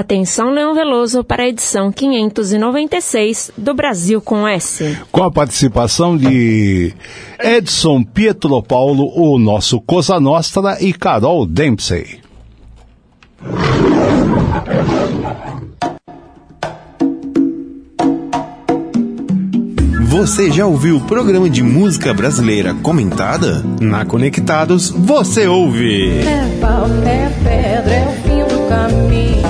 Atenção, Leão Veloso, para a edição 596 do Brasil com S. Com a participação de Edson Pietro Paulo, o nosso Cosa Nostra e Carol Dempsey. Você já ouviu o programa de música brasileira comentada? Na Conectados, você ouve. É pau, é pedra, é o fim do caminho.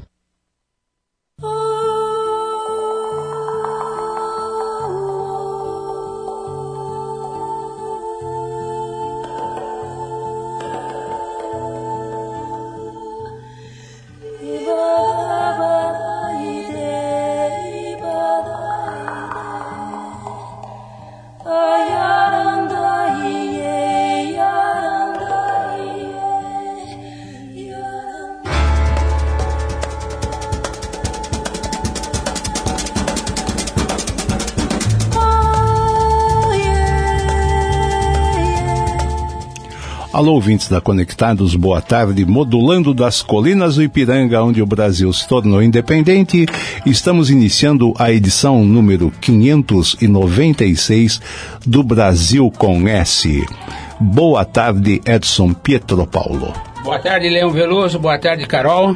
Alô, ouvintes da Conectados, boa tarde. Modulando das colinas do Ipiranga, onde o Brasil se tornou independente, estamos iniciando a edição número 596 do Brasil com S. Boa tarde, Edson Pietro Paulo. Boa tarde, Leão Veloso. Boa tarde, Carol.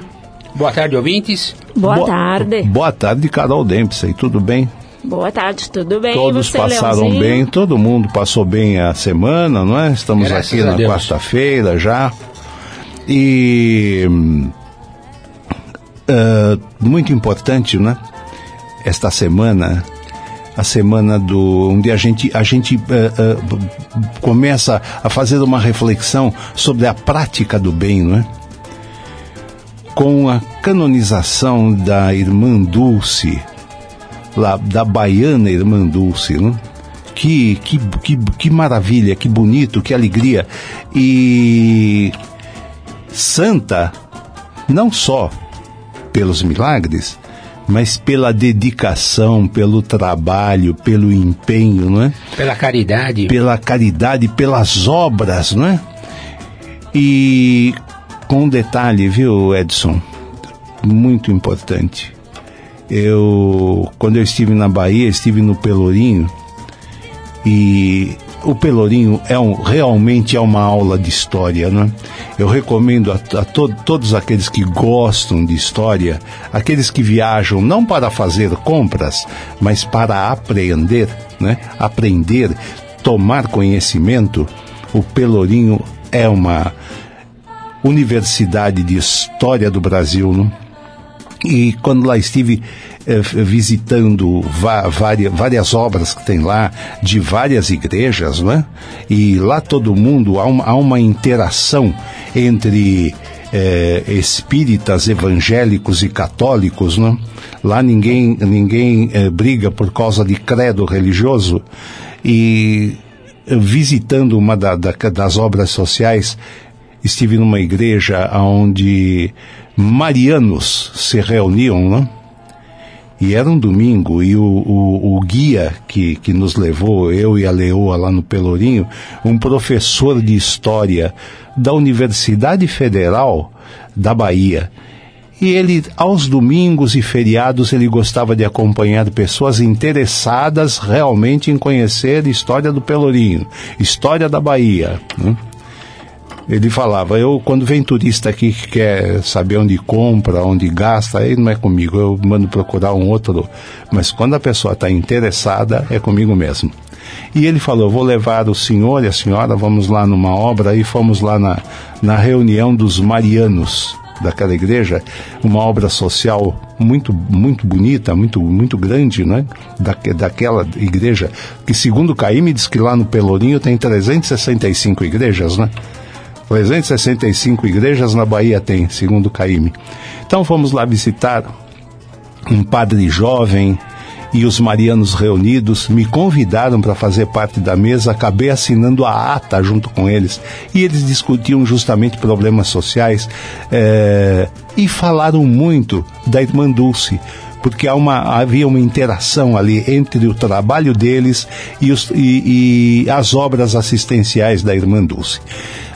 Boa tarde, ouvintes. Boa, boa tarde. Boa tarde, Carol Dempsey. Tudo bem? Boa tarde, tudo bem? Todos você, passaram Leãozinho? bem, todo mundo passou bem a semana, não é? Estamos Graças aqui na quarta-feira já. E. ah, muito importante, né? Esta semana, a semana do. onde a gente, a gente ah, ah, começa a fazer uma reflexão sobre a prática do bem, não é? Com a canonização da irmã Dulce lá da baiana Irmã Dulce, né? Que, que, que, que maravilha, que bonito, que alegria. E santa, não só pelos milagres, mas pela dedicação, pelo trabalho, pelo empenho, não é? Pela caridade. Pela caridade, pelas obras, não é? E com um detalhe, viu, Edson? Muito importante eu quando eu estive na Bahia estive no Pelourinho e o Pelourinho é um, realmente é uma aula de história, né? Eu recomendo a, a to, todos aqueles que gostam de história, aqueles que viajam não para fazer compras, mas para aprender, né? Aprender, tomar conhecimento. O Pelourinho é uma universidade de história do Brasil, né? E quando lá estive eh, visitando várias, várias obras que tem lá, de várias igrejas, não é? E lá todo mundo, há uma, há uma interação entre eh, espíritas, evangélicos e católicos, não é? Lá ninguém, ninguém eh, briga por causa de credo religioso. E visitando uma da, da, das obras sociais, estive numa igreja onde marianos se reuniam, né? E era um domingo, e o, o, o, guia que, que nos levou, eu e a Leoa lá no Pelourinho, um professor de história da Universidade Federal da Bahia. E ele, aos domingos e feriados, ele gostava de acompanhar pessoas interessadas realmente em conhecer a história do Pelourinho, história da Bahia. Né? Ele falava, eu quando vem turista aqui que quer saber onde compra, onde gasta, aí não é comigo, eu mando procurar um outro. Mas quando a pessoa está interessada, é comigo mesmo. E ele falou, vou levar o senhor e a senhora, vamos lá numa obra, e fomos lá na, na reunião dos marianos daquela igreja, uma obra social muito muito bonita, muito muito grande, né? Da, daquela igreja que segundo Caíme diz que lá no Pelourinho tem 365 igrejas, né? 365 igrejas na Bahia tem, segundo o Caíme. Então fomos lá visitar um padre jovem e os marianos reunidos me convidaram para fazer parte da mesa, acabei assinando a ata junto com eles. E eles discutiam justamente problemas sociais eh, e falaram muito da irmã Dulce porque uma, havia uma interação ali entre o trabalho deles e, os, e, e as obras assistenciais da Irmã Dulce.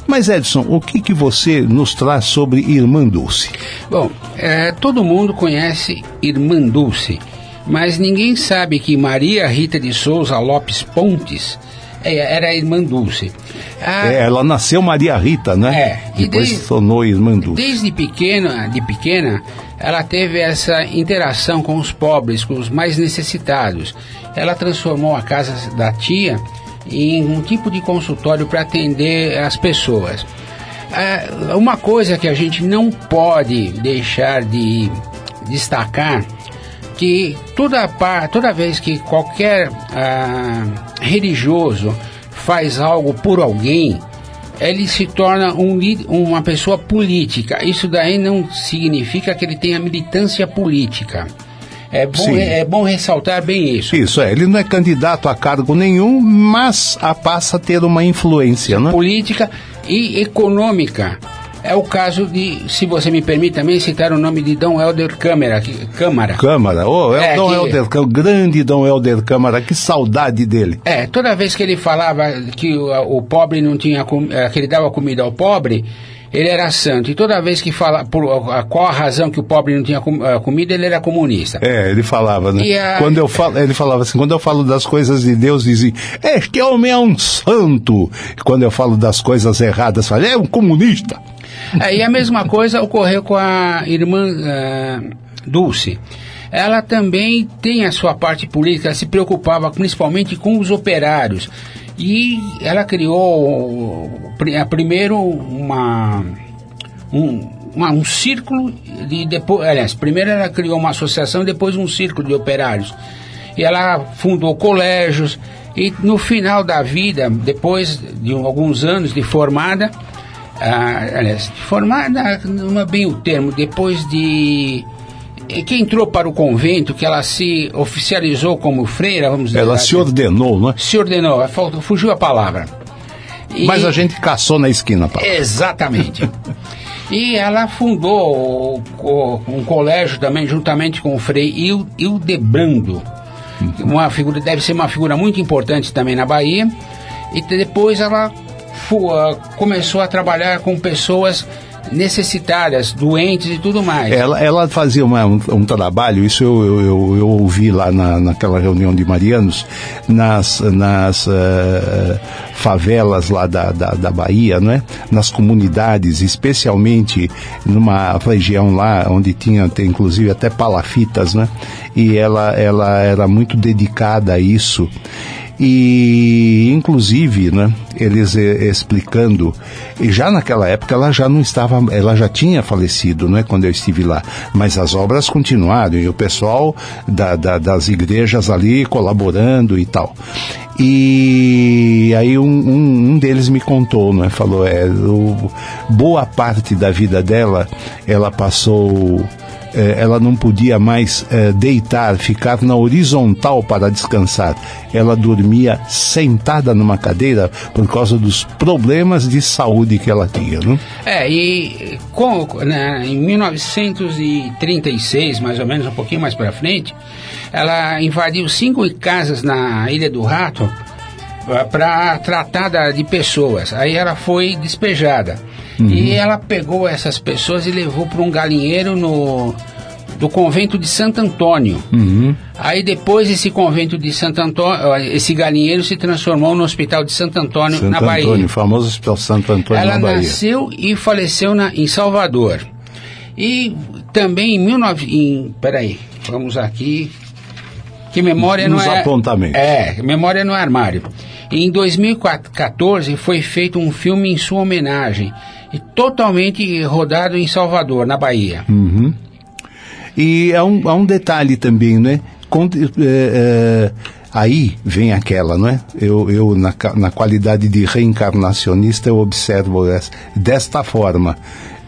Mas Edson, o que, que você nos traz sobre Irmã Dulce? Bom, é, todo mundo conhece Irmã Dulce, mas ninguém sabe que Maria Rita de Souza Lopes Pontes é, era a Irmã Dulce. A, é, ela nasceu Maria Rita, né? É, Depois desde- se tornou Irmã Dulce. Desde pequena, de pequena, ela teve essa interação com os pobres, com os mais necessitados. Ela transformou a casa da tia em um tipo de consultório para atender as pessoas. É, uma coisa que a gente não pode deixar de destacar que toda, toda vez que qualquer ah, religioso faz algo por alguém, ele se torna um, uma pessoa política. Isso daí não significa que ele tenha militância política. É bom, Sim. é bom ressaltar bem isso. Isso, é, ele não é candidato a cargo nenhum, mas a passa a ter uma influência, né? Política e econômica. É o caso de, se você me permite também citar o nome de Dom Helder Câmara. que- Câmara. Câmara, oh, é, É, o Dom que- Helder, Câmara, o grande Dom Helder Câmara, que saudade dele. É, toda vez que ele falava que o, o pobre não tinha, eh, que ele dava comida ao pobre, ele era santo. E toda vez que fala por a- qual a razão que o pobre não tinha com- eh, comida, ele era comunista. É, ele falava, né? A- Quando eu falo, ele falava assim, quando eu falo das coisas de Deus, dizia, este homem é um santo. E quando eu falo das coisas erradas, fala, é um comunista. É, e a mesma coisa ocorreu com a irmã ah, Dulce. Ela também tem a sua parte política, ela se preocupava principalmente com os operários. E ela criou, primeiro, uma, um, uma- um círculo de depois, aliás, primeiro ela criou uma associação, depois um círculo de operários. E ela fundou colégios e no final da vida, depois de alguns anos de formada, ah, aliás, formada não é bem o termo, depois de que entrou para o convento, que ela se oficializou como freira, vamos dizer Ela assim, se ordenou, não é? se ordenou, faltou- fugiu a palavra. E- Mas a gente caçou na esquina, Paulo. Exatamente. e ela fundou um colégio também, juntamente com o Frei Il- Hildebrando. Uma figura, deve ser uma figura muito importante também na Bahia. E depois ela começou a trabalhar com pessoas necessitadas, doentes e tudo mais. Ela, ela fazia uma- um, um trabalho, isso eu, eu, eu, eu ouvi lá na, naquela reunião de Marianos, nas, nas eh, favelas lá da, da, da Bahia, né? nas comunidades, especialmente numa região lá onde tinha tem, inclusive até palafitas, né? e ela, ela era muito dedicada a isso. E, inclusive, né, eles eh, explicando, e já naquela época ela já não estava, ela já tinha falecido, né, quando eu estive lá, mas as obras continuaram e o pessoal da, da- das igrejas ali colaborando e tal. E aí um, um, um deles me contou, né, falou, é, o- boa parte da vida dela, ela passou eh, ela não podia mais eh, deitar, ficar na horizontal para descansar. Ela dormia sentada numa cadeira por causa dos problemas de saúde que ela tinha. Né? É, e com, né, em 1936, mais ou menos, um pouquinho mais para frente, ela invadiu cinco casas na Ilha do Rato para tratar de pessoas. Aí ela foi despejada. E ela pegou essas pessoas e levou para um galinheiro no do convento de Santo Antônio. Aí depois esse convento de Santo Antônio, esse galinheiro se transformou no Hospital de Santo Antônio Santo na Bahia. Antônio, o famoso Hospital Santo Antônio Ela na Bahia. nasceu e faleceu na, em Salvador. E também em 19... Em, peraí, vamos aqui. Que memória Nos não é... apontamentos. É, memória no armário. Em 2014 foi feito um filme em sua homenagem. E totalmente rodado em Salvador, na Bahia. Uhum. E há um, há um detalhe também, né? Eh, eh, aí vem aquela, não é? Eu, eu na, na qualidade de reencarnacionista, eu observo essa- desta forma.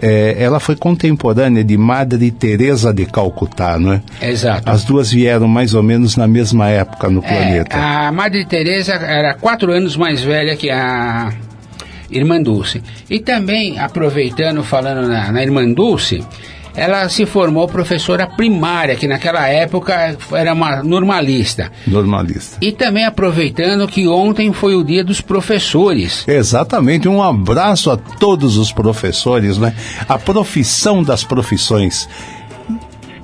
é, ela foi contemporânea de Madre Teresa de Calcutá, não é? Exato. As duas vieram mais ou menos na mesma época no planeta. É, a Madre Teresa era quatro anos mais velha que a Irmã Dulce. E também, aproveitando, falando na, na Irmã Dulce, ela se formou professora primária, que naquela época era uma normalista. Normalista. E também aproveitando que ontem foi o dia dos professores. Exatamente, um abraço a todos os professores, né? A profissão das profissões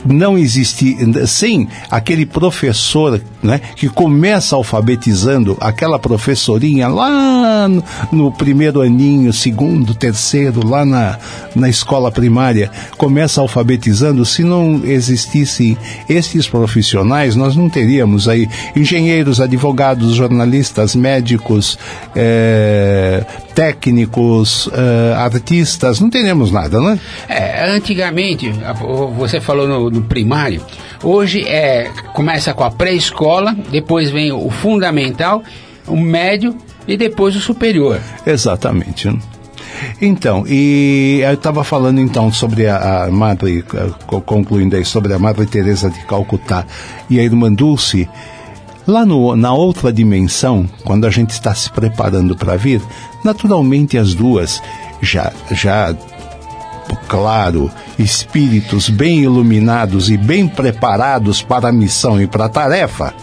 não existe sem aquele professor né, que começa alfabetizando aquela professorinha lá no, no, primeiro aninho, segundo, terceiro, lá na, na escola primária, começa alfabetizando, se não existissem esses profissionais, nós não teríamos aí engenheiros, advogados, jornalistas, médicos, é, técnicos, é, artistas, não teríamos nada, né? É, antigamente, você falou no, primário, hoje é, começa com a pré-escola, depois vem o fundamental, o médio e depois o superior. Exatamente. Então, e eu estava falando então sobre a, a Madre, concluindo aí, sobre a Madre Teresa de Calcutá e a Irmã Dulce, Lá no, na outra dimensão, quando a gente está se preparando para vir, naturalmente as duas já, já claro, espíritos bem iluminados e bem preparados para a missão e para a tarefa.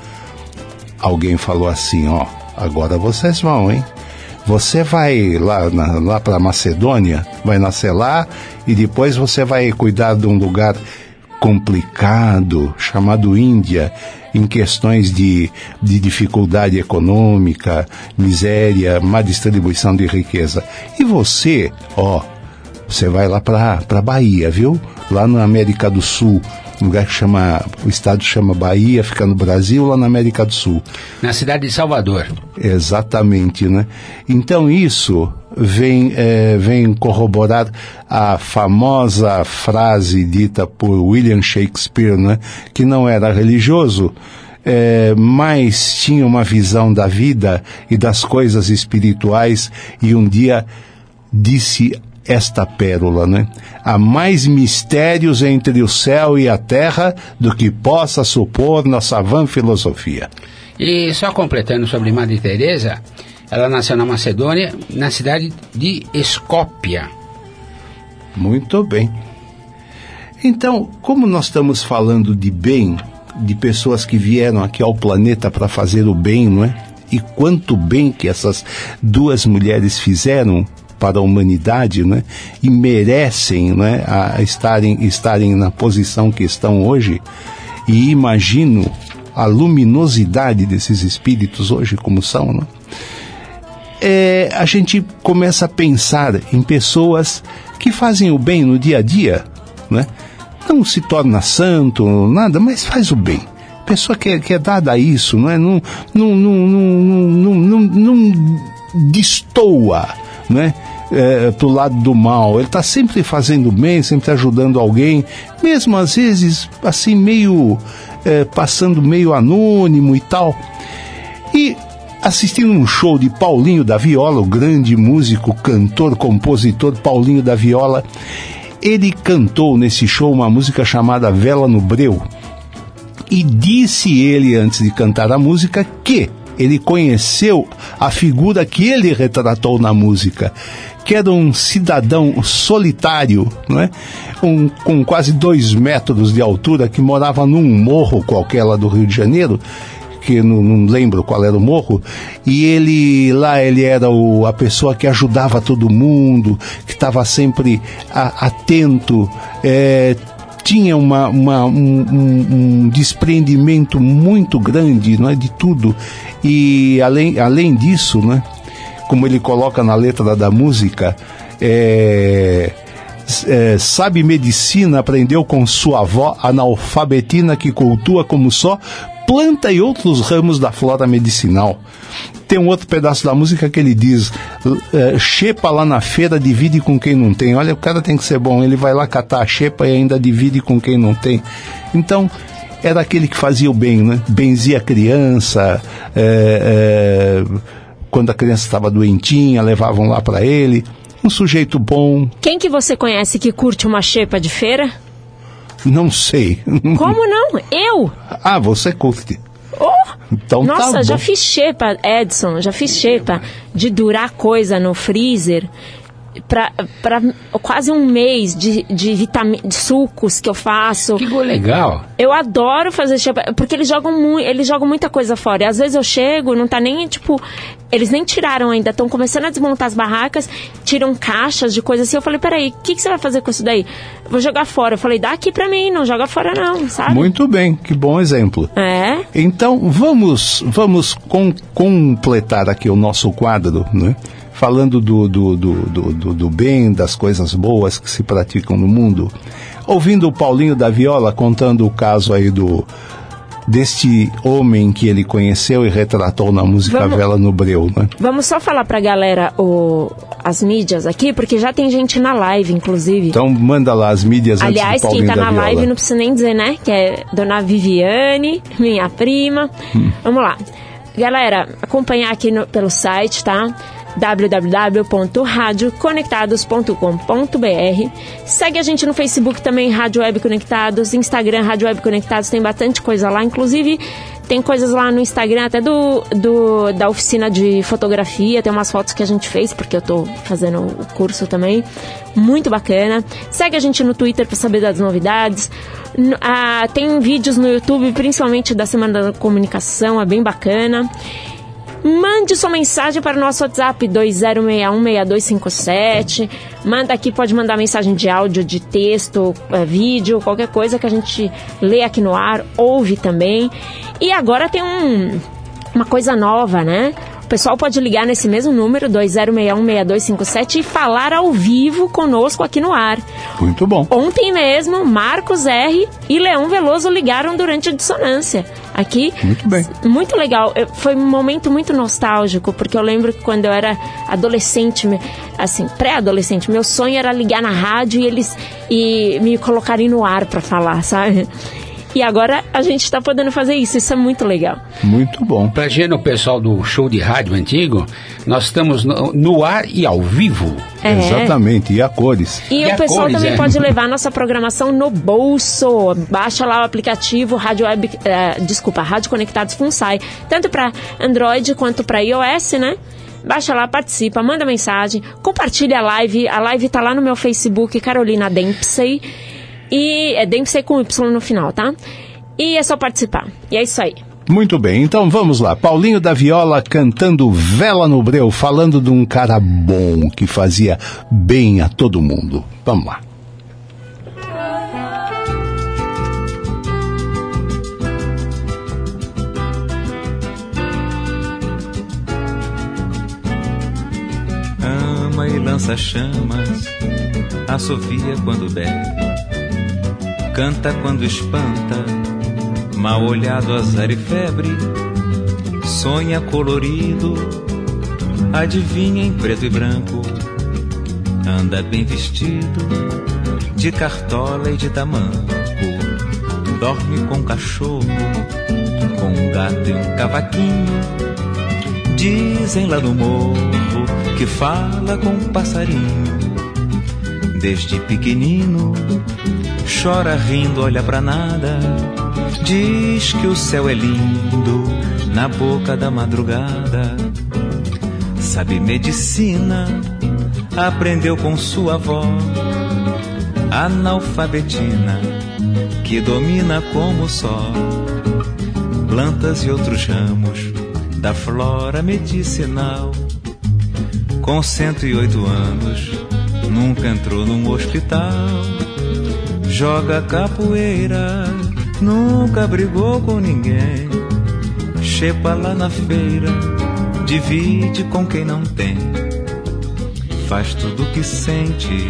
Alguém falou assim, ó, agora vocês vão, hein? Você vai lá, lá para Macedônia, vai nascer lá e depois você vai cuidar de um lugar complicado chamado Índia em questões de, de dificuldade econômica, miséria, má distribuição de riqueza. E você, ó, você vai lá para Bahia, viu? Lá na América do Sul, um lugar que chama, o estado chama Bahia, fica no Brasil, lá na América do Sul. Na cidade de Salvador. Exatamente, né? Então isso vem, é, vem corroborar a famosa frase dita por William Shakespeare, né? Que não era religioso, é, mas tinha uma visão da vida e das coisas espirituais e um dia disse esta pérola, né? Há mais mistérios entre o céu e a terra do que possa supor nossa vã filosofia. E só completando sobre Madre Teresa, ela nasceu na Macedônia, na cidade de Escópia. Muito bem. Então, como nós estamos falando de bem, de pessoas que vieram aqui ao planeta para fazer o bem, não é? E quanto bem que essas duas mulheres fizeram para a humanidade, né? E merecem, né? A estarem, estarem na posição que estão hoje. E imagino a luminosidade desses espíritos hoje como são, né? É, a gente começa a pensar em pessoas que fazem o bem no dia a dia, né? Não se torna santo, nada, mas faz o bem pessoa que é, que é dada a isso, não é? Não, não, não, não, não, não, não destoa, não é? Lado do mal, ele está sempre fazendo bem, sempre ajudando alguém, mesmo às vezes assim meio é, passando meio anônimo e tal. E assistindo um show de Paulinho da Viola, o grande músico, cantor, compositor Paulinho da Viola, ele cantou nesse show uma música chamada Vela no Breu. E disse ele, antes de cantar a música, que ele conheceu a figura que ele retratou na música, que era um cidadão solitário, não é? Um, com quase dois metros de altura, que morava num morro qualquer lá do Rio de Janeiro, que não, não, lembro qual era o morro, e ele lá ele era o, a pessoa que ajudava todo mundo, que estava sempre a, atento, é, tinha uma, uma um, um, um, desprendimento muito grande não é, de tudo, e além, além disso, né, como ele coloca na letra da música, é, é, sabe medicina, aprendeu com sua avó, analfabetina que cultua como só, planta e outros ramos da flora medicinal. Tem um outro pedaço da música que ele diz: é, xepa lá na feira, divide com quem não tem. Olha, o cara tem que ser bom, ele vai lá catar a xepa e ainda divide com quem não tem. Então, era aquele que fazia o bem, né? Benzia a criança, é, é, quando a criança estava doentinha, levavam lá para ele. Um sujeito bom, Quem que você conhece que curte uma xepa de feira? não sei. Como não? Eu! ah, você curte. Oh! Então tá Nossa, bom. já fiz xepa, Edson, já fiz xepa de durar coisa no freezer pra, pra quase um mês de, de, vitami- de sucos que eu faço. Que legal. Eu adoro fazer porque eles jogam muito, eles jogam muita coisa fora. E às vezes eu chego, não tá nem, tipo, eles nem tiraram ainda, estão começando a desmontar as barracas, tiram caixas de coisas assim. Eu falei, peraí, o que, que você vai fazer com isso daí? Vou jogar fora. Eu falei, dá aqui pra mim, não joga fora não, sabe? Muito bem, que bom exemplo. É, Então vamos vamos com- completar aqui o nosso quadro, né? Falando do, do, do, do, bem, das coisas boas que se praticam no mundo. Ouvindo o Paulinho da Viola contando o caso aí do deste homem que ele conheceu e retratou na música Vamos- Vela no Breu, né? Vamos só falar pra galera o, as mídias aqui, porque já tem gente na live, inclusive. Então manda lá as mídias Aliás, quem tá na Viola. live não precisa nem dizer, né? Que é Dona Viviane, minha prima. Hum. Vamos lá. Galera, acompanhar aqui no- pelo site, tá? www.radioconectados.com.br Segue a gente no Facebook também, Rádio Web Conectados, Instagram, Rádio Web Conectados, tem bastante coisa lá. Inclusive, tem coisas lá no Instagram, até do, do da oficina de fotografia, tem umas fotos que a gente fez, porque eu tô fazendo o curso também. Muito bacana. Segue a gente no Twitter para saber das novidades. Ah, tem vídeos no YouTube, principalmente da Semana da Comunicação, é bem bacana. Mande sua mensagem para o nosso WhatsApp 20616257. Manda aqui, pode mandar mensagem de áudio, de texto, eh, vídeo, qualquer coisa que a gente lê aqui no ar, ouve também. E agora tem um, uma coisa nova, né? O pessoal pode ligar nesse mesmo número, 20616257, e falar ao vivo conosco aqui no ar. Muito bom. Ontem mesmo, Marcos R. e Leão Veloso ligaram durante a dissonância. Aqui. Muito bem. Muito legal. Eu- Foi um momento muito nostálgico, porque eu lembro que quando eu era adolescente, assim, pré-adolescente, meu sonho era ligar na rádio e eles e me colocarem no ar pra falar, sabe? E agora a gente tá podendo fazer isso. Isso é muito legal. Muito bom. Pra gente, o pessoal do show de rádio antigo, nós estamos no, no ar e ao vivo. É. Exatamente. E a cores. E, E o a pessoal cores, também é. pode levar nossa programação no bolso. Baixa lá o aplicativo Rádio Web, eh, desculpa, Rádio Conectados Funsai, tanto para Android quanto para iOS, né? Baixa lá, participa, manda mensagem, compartilha a live. A live tá lá no meu Facebook, Carolina Dempsey. E é Dempsey com Y no final, tá? E é só participar. E é isso aí. Muito bem, então vamos lá. Paulinho da Viola cantando Vela no Breu, falando de um cara bom que fazia bem a todo mundo. Vamos lá. ama e lança chamas, assovia quando bebe, canta quando espanta, mal olhado azar e febre, sonha colorido, adivinha em preto e branco, anda bem vestido, de cartola e de tamanco, dorme com cachorro, com um gato e um cavaquinho. Dizem lá no morro que fala com um passarinho. Desde pequenino, chora rindo, olha pra nada. Diz que o céu é lindo na boca da madrugada. Sabe medicina, aprendeu com sua avó. Analfabetina, que domina como só plantas e outros ramos da flora medicinal. Com 108 anos, nunca entrou num hospital. Joga capoeira, nunca brigou com ninguém. Chepa lá na feira, divide com quem não tem. Faz tudo o que sente,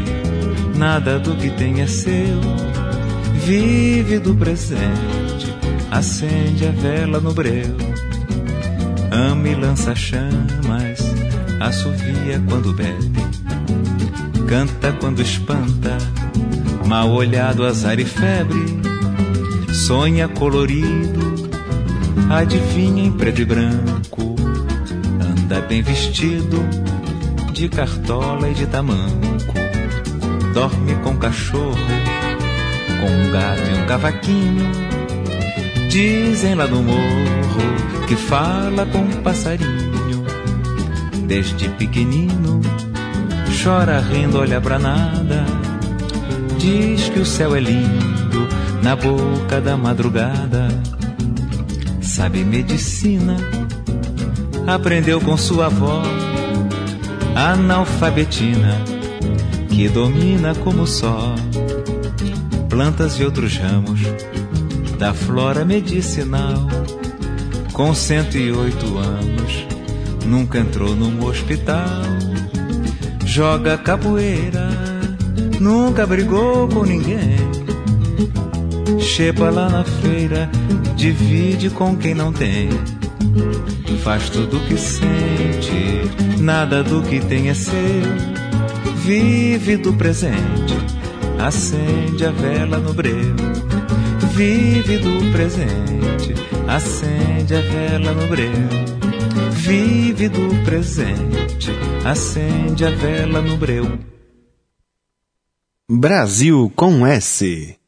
nada do que tem é seu. Vive do presente, acende a vela no breu. Ama e lança chamas, assovia quando bebe, canta quando espanta, mal olhado azar e febre, sonha colorido, adivinha em preto e branco, anda bem vestido, de cartola e de tamanco. Dorme com cachorro, com um gato e um cavaquinho. Dizem lá do morro que fala com um passarinho. Desde pequenino, chora rindo, olha pra nada. Diz que o céu é lindo na boca da madrugada. Sabe medicina, aprendeu com sua avó, analfabetina, que domina como só plantas e outros ramos da flora medicinal. Com 108 anos, nunca entrou num hospital. Joga capoeira, nunca brigou com ninguém. Chepa lá na feira, divide com quem não tem. Faz tudo o que sente, nada do que tem é seu. Vive do presente, acende a vela no breu. Vive do presente, acende a vela no breu. Vive do presente, acende a vela no breu. Brasil com S.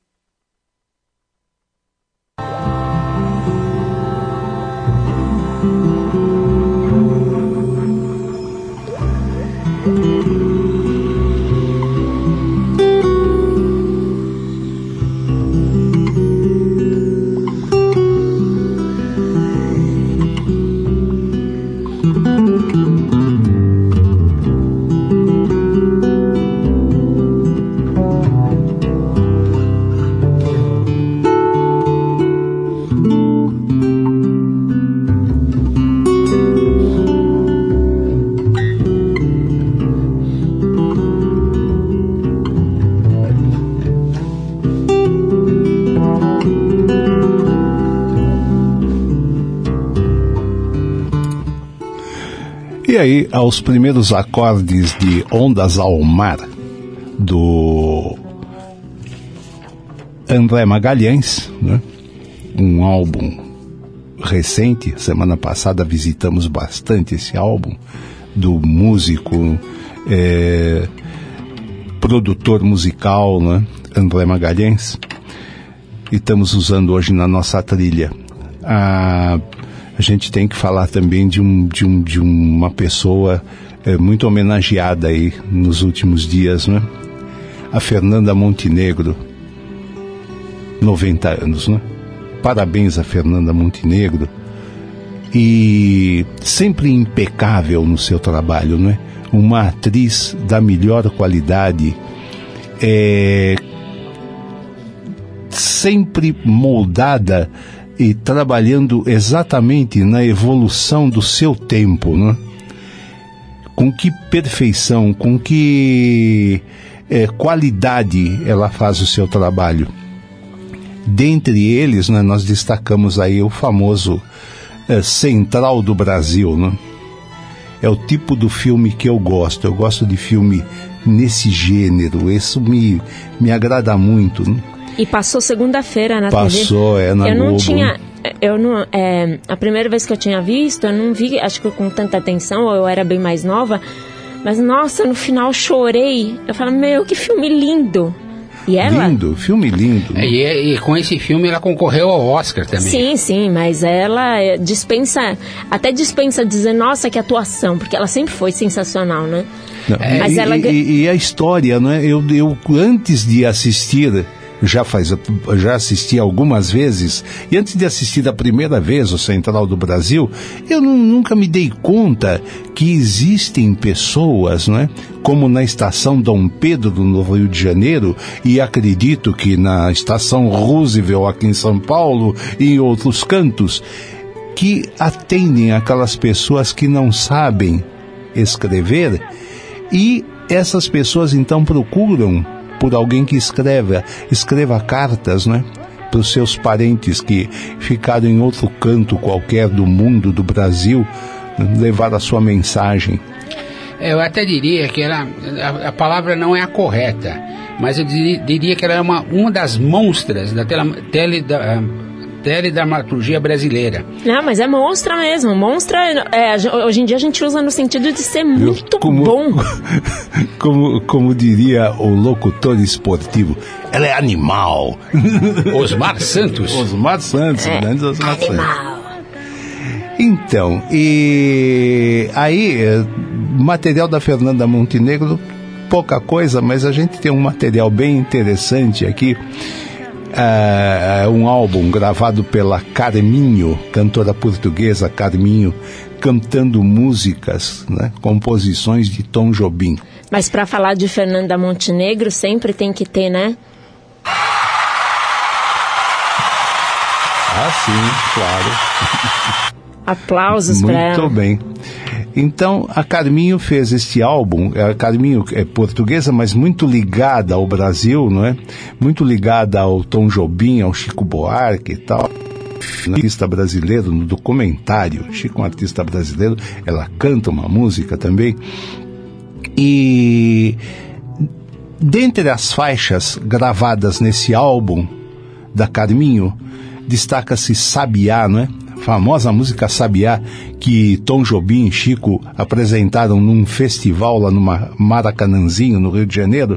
E aí, aos primeiros acordes de Ondas ao Mar, do André Magalhães, né? um álbum recente, semana passada visitamos bastante esse álbum, do músico, é, produtor musical, né? André Magalhães, e estamos usando hoje na nossa trilha. A a gente tem que falar também de, um, de, um, de uma pessoa é, muito homenageada aí nos últimos dias, né? A Fernanda Montenegro, 90 anos, né? Parabéns a Fernanda Montenegro e sempre impecável no seu trabalho, né? Uma atriz da melhor qualidade, é, sempre moldada e trabalhando exatamente na evolução do seu tempo, né? Com que perfeição, com que é, qualidade ela faz o seu trabalho. Dentre eles, né, nós destacamos aí o famoso é, Central do Brasil, né? É o tipo do filme que eu gosto. Eu gosto de filme nesse gênero. Isso me, me agrada muito. Né? E passou segunda-feira na Passou, TV. Passou, é, na Eu não Globo. tinha... Eu não, é, a primeira vez que eu tinha visto, eu não vi, acho que com tanta atenção, ou eu era bem mais nova, mas nossa, no final chorei. Eu falei, meu, que filme lindo. E ela? Lindo, filme lindo. né? E, e com esse filme ela concorreu ao Oscar também. Sim, sim, mas ela é, dispensa, até dispensa dizer, nossa, que atuação, porque ela sempre foi sensacional, né? Não, Mas e, ela- e- e a história, né? Eu, eu antes de assistir, já faz, já assisti algumas vezes, e antes de assistir da primeira vez o Central do Brasil, eu nu- nunca me dei conta que existem pessoas, né? Como na estação Dom Pedro no Rio de Janeiro, e acredito que na estação Roosevelt aqui em São Paulo e em outros cantos, que atendem aquelas pessoas que não sabem escrever e essas pessoas então procuram por alguém que escreva, escreva cartas, né? Para os seus parentes que ficaram em outro canto qualquer do mundo, do Brasil, levar a sua mensagem. Eu até diria que ela, a, a palavra não é a correta, mas eu diri- diria que ela é uma, uma das monstras da tele, tele- da, ah, Donatelli da dramaturgia brasileira. Não, mas é monstra mesmo. Monstra, é, hoje em dia a gente usa no sentido de ser muito Como- bom. Como, como diria o locutor esportivo, ela é animal. Osmar Santos. Osmar Santos, É, grande Osmar Santos. Animal. Então, e aí, eh, material da Fernanda Montenegro, pouca coisa, mas a gente tem um material bem interessante aqui. Ah, um álbum gravado pela Carminho, cantora portuguesa Carminho, cantando músicas, né, composições de Tom Jobim. Mas pra falar de Fernanda Montenegro, sempre tem que ter, né? Ah, sim, claro. Aplausos Muito ela. bem. Então, a Carminho fez este álbum. A Carminho é portuguesa, mas muito ligada ao Brasil, não é? Muito ligada ao Tom Jobim, ao Chico Buarque e tal. Artista brasileiro, no documentário, Chico é um artista brasileiro, ela canta uma música também. E dentre as faixas gravadas nesse álbum da Carminho, destaca-se Sabiá, não é? Famosa música Sabiá que Tom Jobim e Chico apresentaram num festival lá no Maracanãzinho, no Rio de Janeiro.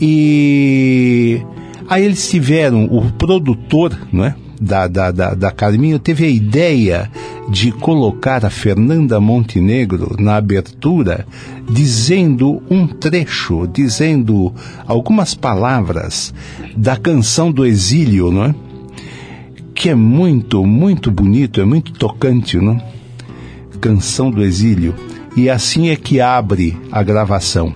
E aí eles tiveram, o produtor, não é? Da, da, da, da Carminho teve a ideia de colocar a Fernanda Montenegro na abertura, dizendo um trecho, dizendo algumas palavras da canção do exílio, não é? Que é muito, muito bonito, é muito tocante, não? Canção do exílio. E assim é que abre a gravação.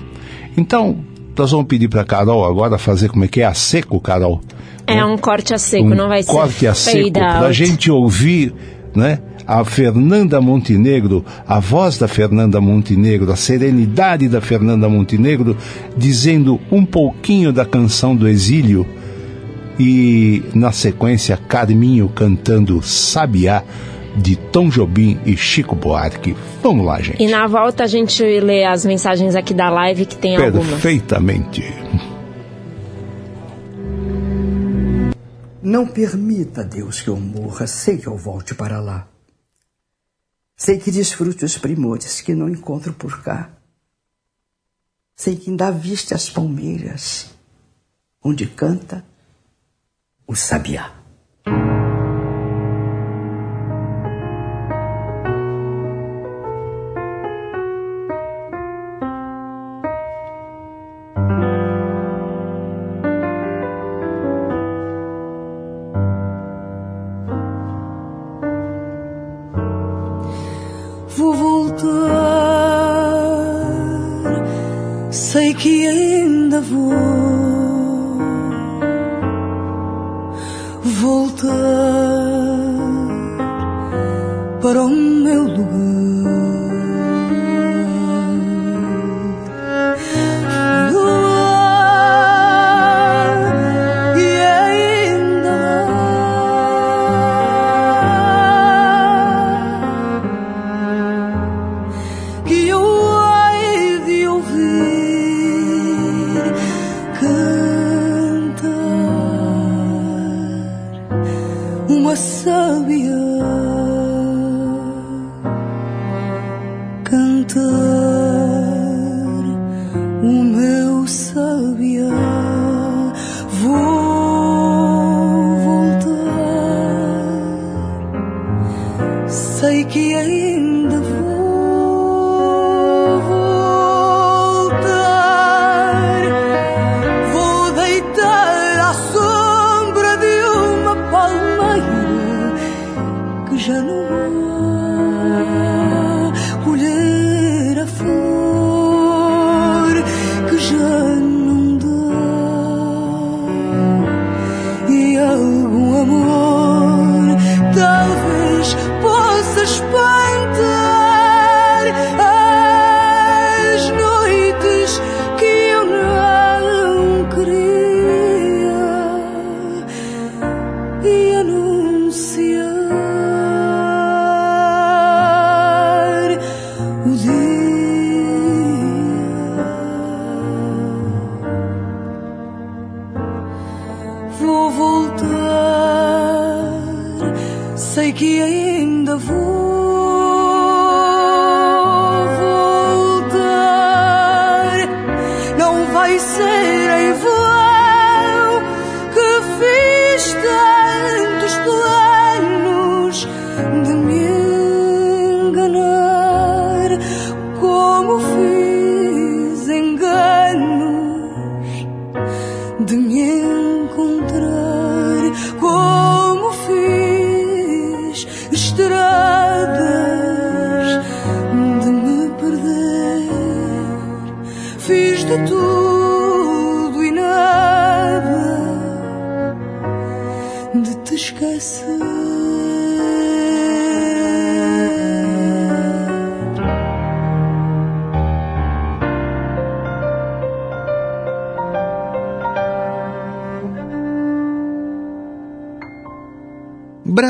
Então, nós vamos pedir para Carol agora fazer como é que é a seco, Carol. É um corte a seco, um não vai ser corte a seco para a gente ouvir, né? A Fernanda Montenegro, a voz da Fernanda Montenegro, a serenidade da Fernanda Montenegro, dizendo um pouquinho da canção do exílio e na sequência Carminho cantando Sabiá de Tom Jobim e Chico Buarque. Vamos lá, gente. E na volta a gente lê as mensagens aqui da live que tem algumas. Perfeitamente. Não permita, Deus, que eu morra. Sei que eu volte para lá. Sei que desfrute os primores que não encontro por cá. Sei que ainda viste as palmeiras, onde canta o sabiá. vou voltar, sei que ainda vou.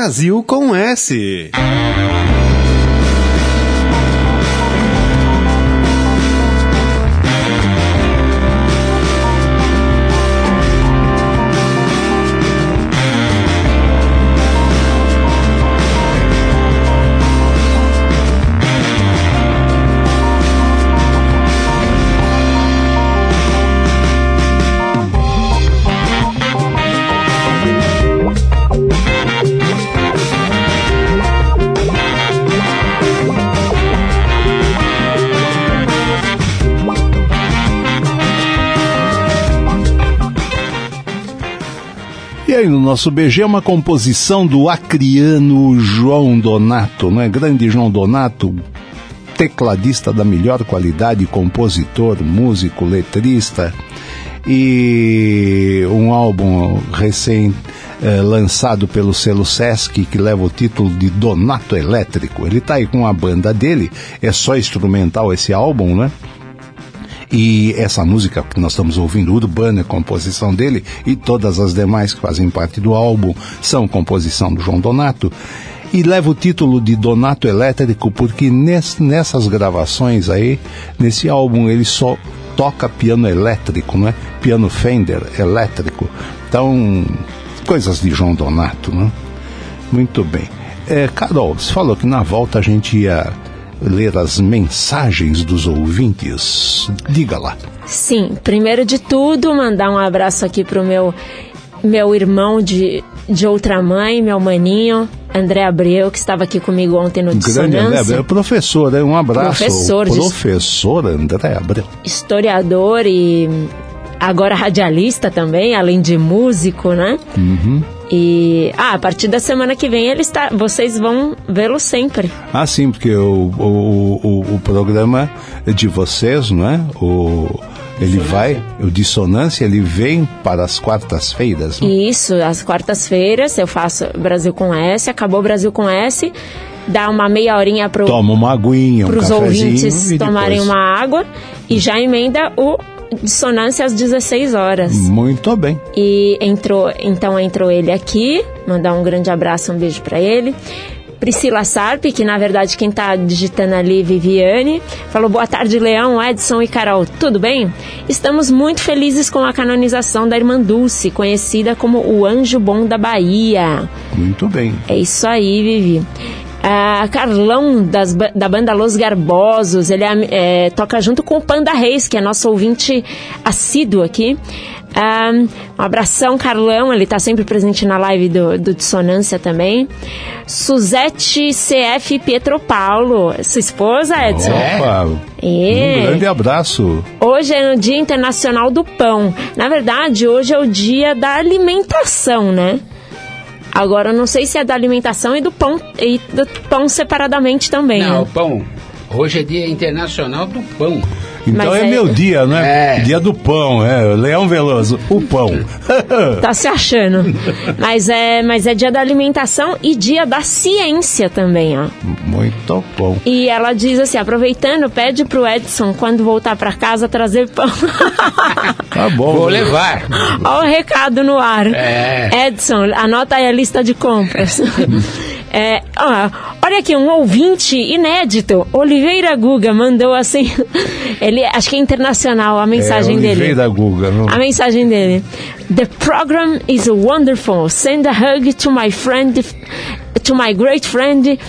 Brasil com S. nosso BG é uma composição do acriano João Donato, não é? Grande João Donato, tecladista da melhor qualidade, compositor, músico, letrista. E um álbum recém eh, lançado pelo selo Sesc que leva o título de Donato Elétrico. Ele tá aí com a banda dele, é só instrumental esse álbum, né? E essa música que nós estamos ouvindo, Urbana, é composição dele, e todas as demais que fazem parte do álbum são composição do João Donato. E leva o título de Donato Elétrico porque ness- nessas gravações aí, nesse álbum, ele só toca piano elétrico, né? Piano Fender elétrico. Então, coisas de João Donato, né? Muito bem. É, Carol, você falou que na volta a gente ia ler as mensagens dos ouvintes. Diga lá. Sim, primeiro de tudo, mandar um abraço aqui pro meu, meu irmão de, de outra mãe, meu maninho, André Abreu, que estava aqui comigo ontem no Grande André Dissonância. Abreu, professor, né? um abraço. Professor de- professor André Abreu. Historiador e agora radialista também, além de músico, né? Uhum. E ah, a partir da semana que vem ele está, vocês vão vê-lo sempre. Ah, sim, porque o, o, o, o programa de vocês, não é? O, ele vai, o Dissonância, ele vem para as quartas-feiras. não é? Isso, às quartas-feiras eu faço Brasil com S, acabou Brasil com S, dá uma meia horinha pro Toma uma aguinha, um para os ouvintes e tomarem depois- uma água e já emenda o dissonância às 16 horas. Muito bem. E entrou, então entrou ele aqui, mandar um grande abraço, um beijo para ele. Priscila Sarp, que na verdade quem tá digitando ali, Viviane, falou boa tarde, Leão, Edson e Carol, tudo bem? Estamos muito felizes com a canonização da irmã Dulce, conhecida como o Anjo Bom da Bahia. Muito bem. É isso aí, Vivi. Ah, Carlão, das da banda Los Garbosos, ele é, é, toca junto com o Panda Reis, que é nosso ouvinte assíduo aqui. Ah, um abração, Carlão, ele está sempre presente na live do, do Dissonância também. Suzete CF Pietro Paulo, sua esposa, Edson? Opa, É. um grande abraço. Hoje é no Dia Internacional do Pão. Na verdade, hoje é o dia da alimentação, né? Agora, eu não sei se é da alimentação e do pão, e do pão separadamente também. Não, né? o pão. Hoje é dia internacional do pão. Então Mas é, é- meu dia, né? É. Dia do pão, é. Leão Veloso, o pão. Tá se achando. mas, é, mas é dia da alimentação e dia da ciência também, ó. Muito bom. E ela diz assim, aproveitando, pede pro Edson, quando voltar pra casa, trazer pão. Tá bom. Vou levar. Olha o recado no ar. É. Edson, anota aí a lista de compras. É, ó, olha aqui, um ouvinte inédito, Oliveira Guga, mandou assim. Ele, acho que é internacional a mensagem é, dele. Oliveira Guga, não? A mensagem dele. The program is wonderful. Send a hug to my friend to my great friend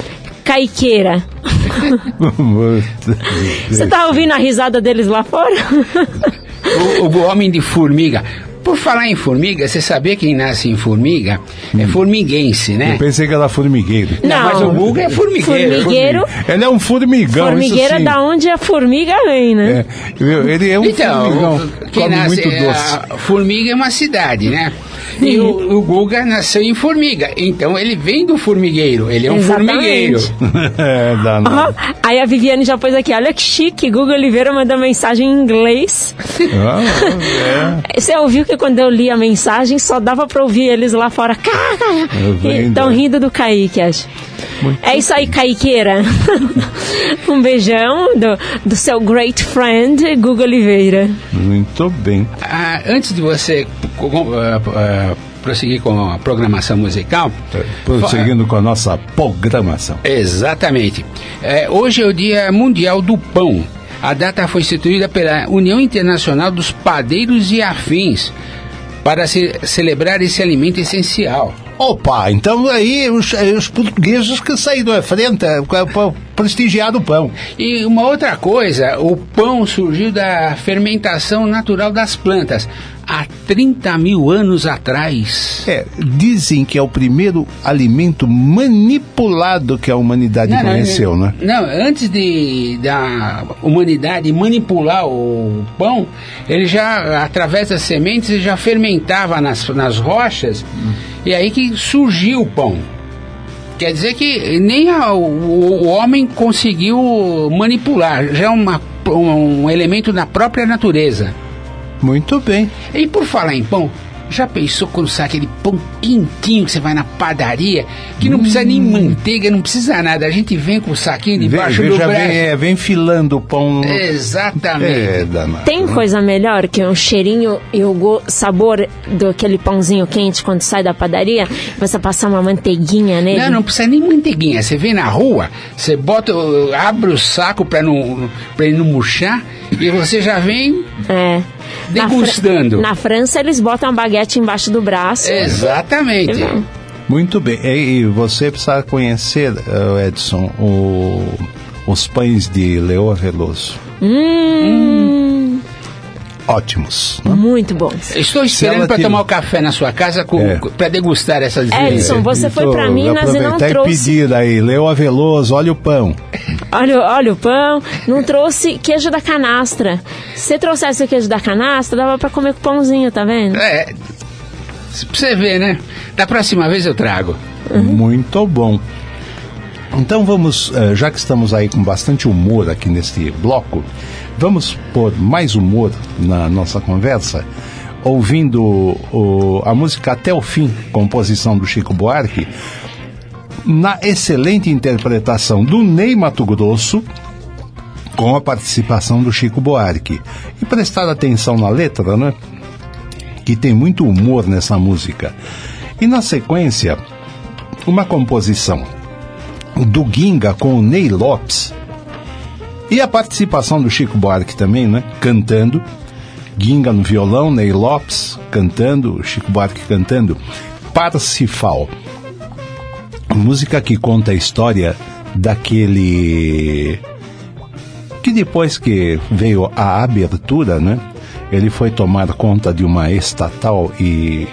Caiqueira. Você tá ouvindo a risada deles lá fora? O, o homem de formiga. Por falar em formiga, você sabia quem nasce em formiga? É formiguense, né? Eu pensei que era formigueiro. Não, mas o Guga é formigueiro. Formigueiro. Ele é um formigão. Formigueiro isso é da onde a formiga vem, né? É, ele é um Então, formigão. quem nasce, muito doce. a Formiga é uma cidade, né? E o, o Guga nasceu em Formiga, então ele vem do formigueiro, ele é um Exatamente. formigueiro. é, danado. Ó, aí a Viviane já pôs aqui, olha que chique, Google Oliveira mandou mensagem em inglês. Ah, Você ouviu que quando eu li a mensagem só dava pra ouvir eles lá fora. Estão rindo do Kaique, acho. É isso aí, Kaiqueira. um beijão do, do seu great friend, Google Oliveira. é. Muito bem. Ah, antes de você ah, prosseguir com a programação musical, Prosseguindo com a nossa programação. Exatamente. É, hoje é o Dia Mundial do Pão. A data foi instituída pela União Internacional dos Padeiros e Afins para se celebrar esse alimento essencial. Opa, então aí os, os portugueses que saíram à frente para prestigiar o pão. E uma outra coisa, o pão surgiu da fermentação natural das plantas há 30 mil anos atrás. É, dizem que é o primeiro alimento manipulado que a humanidade Não, conheceu, não, né? Não, antes de da humanidade manipular o pão, ele já, através das sementes, ele já fermentava nas, nas rochas, e aí que surgiu o pão. Quer dizer que nem a- o, o homem conseguiu manipular, já é uma, um elemento da própria natureza. Muito bem. E por falar em pão, já pensou quando sai aquele pão quentinho que você vai na padaria, que não precisa nem manteiga, não precisa nada, a gente vem com o saquinho debaixo vem, do já braço. vem, é, vem filando o pão. Exatamente. É, danado. Tem coisa melhor que um cheirinho e o sabor do aquele pãozinho quente quando sai da padaria? Você passar uma manteiguinha nele? Não, não precisa nem manteiguinha. Você vem na rua, você bota, abre o saco para não, pra ele não murchar e você já vem É. Na Fra- degustando. Na França, eles botam a baguete embaixo do braço. Exatamente. Muito bem. E, você precisa conhecer, eh, Edson, o- os pães de Leoa Veloso. Hum, Ótimos. né? Muito bom. Estou esperando para tira- tomar o café na sua casa É. para degustar essas delícias. Edson, você foi pra Minas e não trouxe. pedir aí, Leoa Veloso, olha o pão. Olha, olha o pão, não trouxe queijo da canastra. Se você trouxesse o queijo da canastra, dava pra comer com pãozinho, tá vendo? É, pra você ver, né? Da próxima vez eu trago. Muito bom. Então vamos, eh, já que estamos aí com bastante humor aqui neste bloco, vamos pôr mais humor na nossa conversa, ouvindo o- a música Até o Fim, composição do Chico Buarque, na excelente interpretação do Ney Mato Grosso, com a participação do Chico Buarque. E prestar atenção na letra, né? Que tem muito humor nessa música. E na sequência, uma composição do Ginga com o Ney Lopes e a participação do Chico Buarque também, né? Cantando. Ginga no violão, Ney Lopes cantando, Chico Buarque cantando. Parsifal. Música que conta a história daquele que depois que veio a abertura, né? Ele foi tomar conta de uma estatal e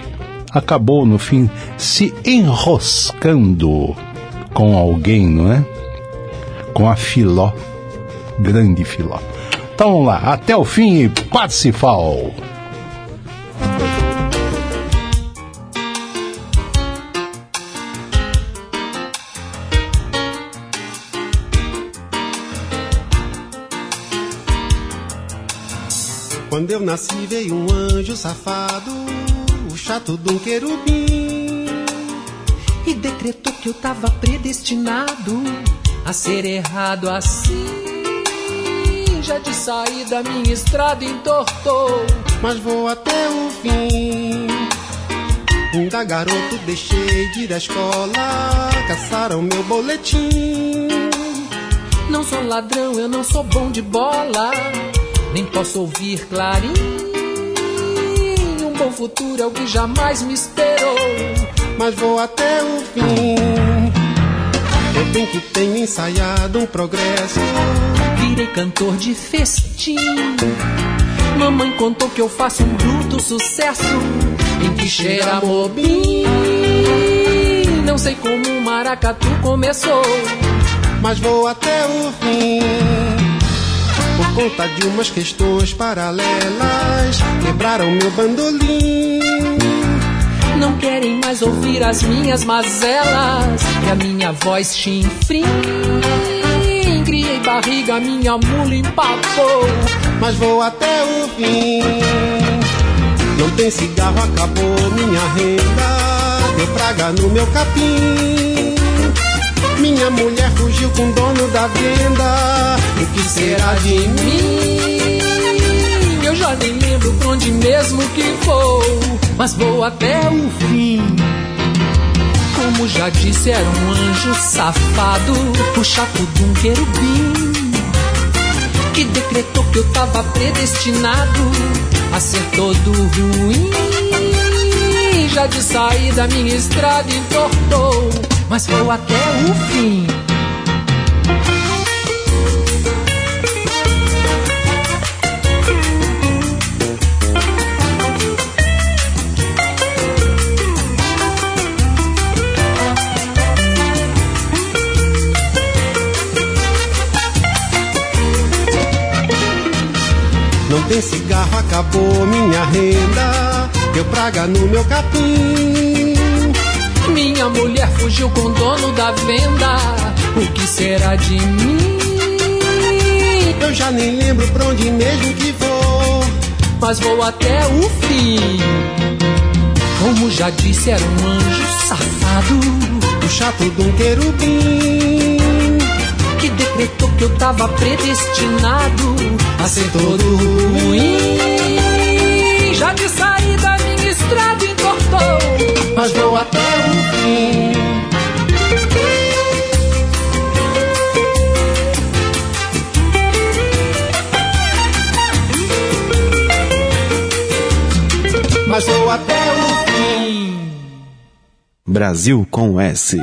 acabou no fim se enroscando com alguém, não é? Com a Filó, grande Filó. Então vamos lá, até o fim e Parsifal. Quando eu nasci veio um anjo safado, o chato de um querubim, e decretou que eu tava predestinado a ser errado assim. Já de saída minha estrada entortou. mas vou até o fim. Ainda garoto deixei de ir à escola, caçaram meu boletim. Não sou ladrão, eu não sou bom de bola, nem posso ouvir clarim. Um bom futuro é o que jamais me esperou. Mas vou até o fim. Eu bem que tenho ensaiado um progresso. Virei cantor de festim. Mamãe contou que eu faço um bruto sucesso. Em que cheira mobim. Não sei como o maracatu começou. Mas vou até o fim. Por conta de umas questões paralelas, quebraram meu bandolim. Não querem mais ouvir as minhas mazelas e a minha voz chinfrim. Criei barriga, minha mula empapou. Mas vou até o fim. Não tem cigarro, acabou minha renda. Deu praga no meu capim. Minha mulher fugiu com o dono da venda. O que será de mim? Eu já nem lembro pra onde mesmo que vou, mas vou até o fim. Como já disse, era um anjo safado, o chato de um querubim. Que decretou que eu tava predestinado a ser todo ruim. Já de saída minha estrada entortou, mas vou até o fim. Tem cigarro, acabou minha renda. Deu praga no meu capim. Minha mulher fugiu com o dono da venda. O que será de mim? Eu já nem lembro pra onde mesmo que vou. Mas vou até o fim. Como já disse, era um anjo safado. O chato de um querubim. Que decretou que eu tava predestinado a ser todo ruim. Já de saída minha estrada entortou. Mas vou até o fim. Mas vou até o fim. Brasil com S.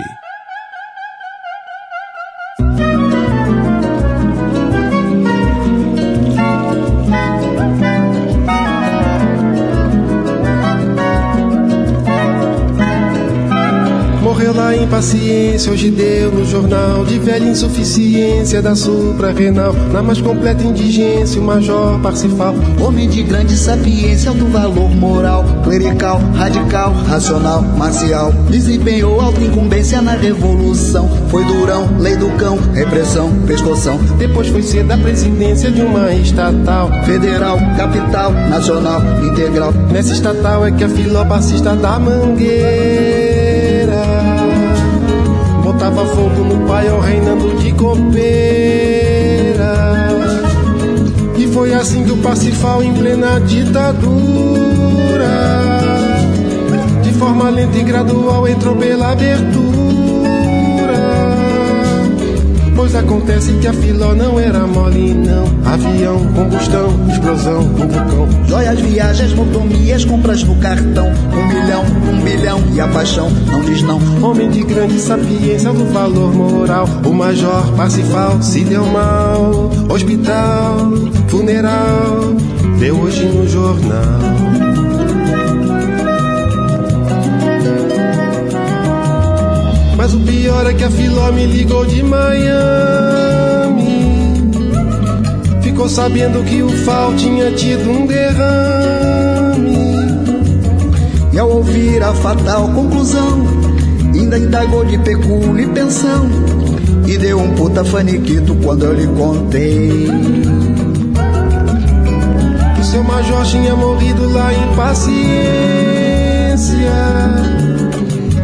Impaciência, hoje deu no jornal De velha insuficiência da suprarrenal Na mais completa indigência, o major Parsifal Homem de grande sapiência, alto valor moral, clerical, radical, racional, marcial. Desempenhou alta incumbência na revolução. Foi durão, lei do cão, repressão, pescoção. Depois foi ser da presidência de uma estatal Federal, capital, nacional, integral. Nessa estatal é que a filó passista da mangueira Fogo no paiol reinando de copeira. E foi assim que o Pacifal em plena ditadura De forma lenta e gradual entrou pela abertura Acontece que a filó não era mole não. Avião, combustão, explosão, um vulcão. Joias, viagens, motomias, compras no cartão. Um milhão, um bilhão e a paixão não diz não. Homem de grande sapiência do valor moral. O major Parsifal se deu mal. Hospital, funeral Deu hoje no jornal Pior é que a Filó me ligou de Miami Ficou sabendo que o Fal tinha tido um derrame E ao ouvir a fatal conclusão, ainda indagou de pecúlio e pensão. E deu um puta faniquito quando eu lhe contei. Que seu major tinha morrido lá em paciência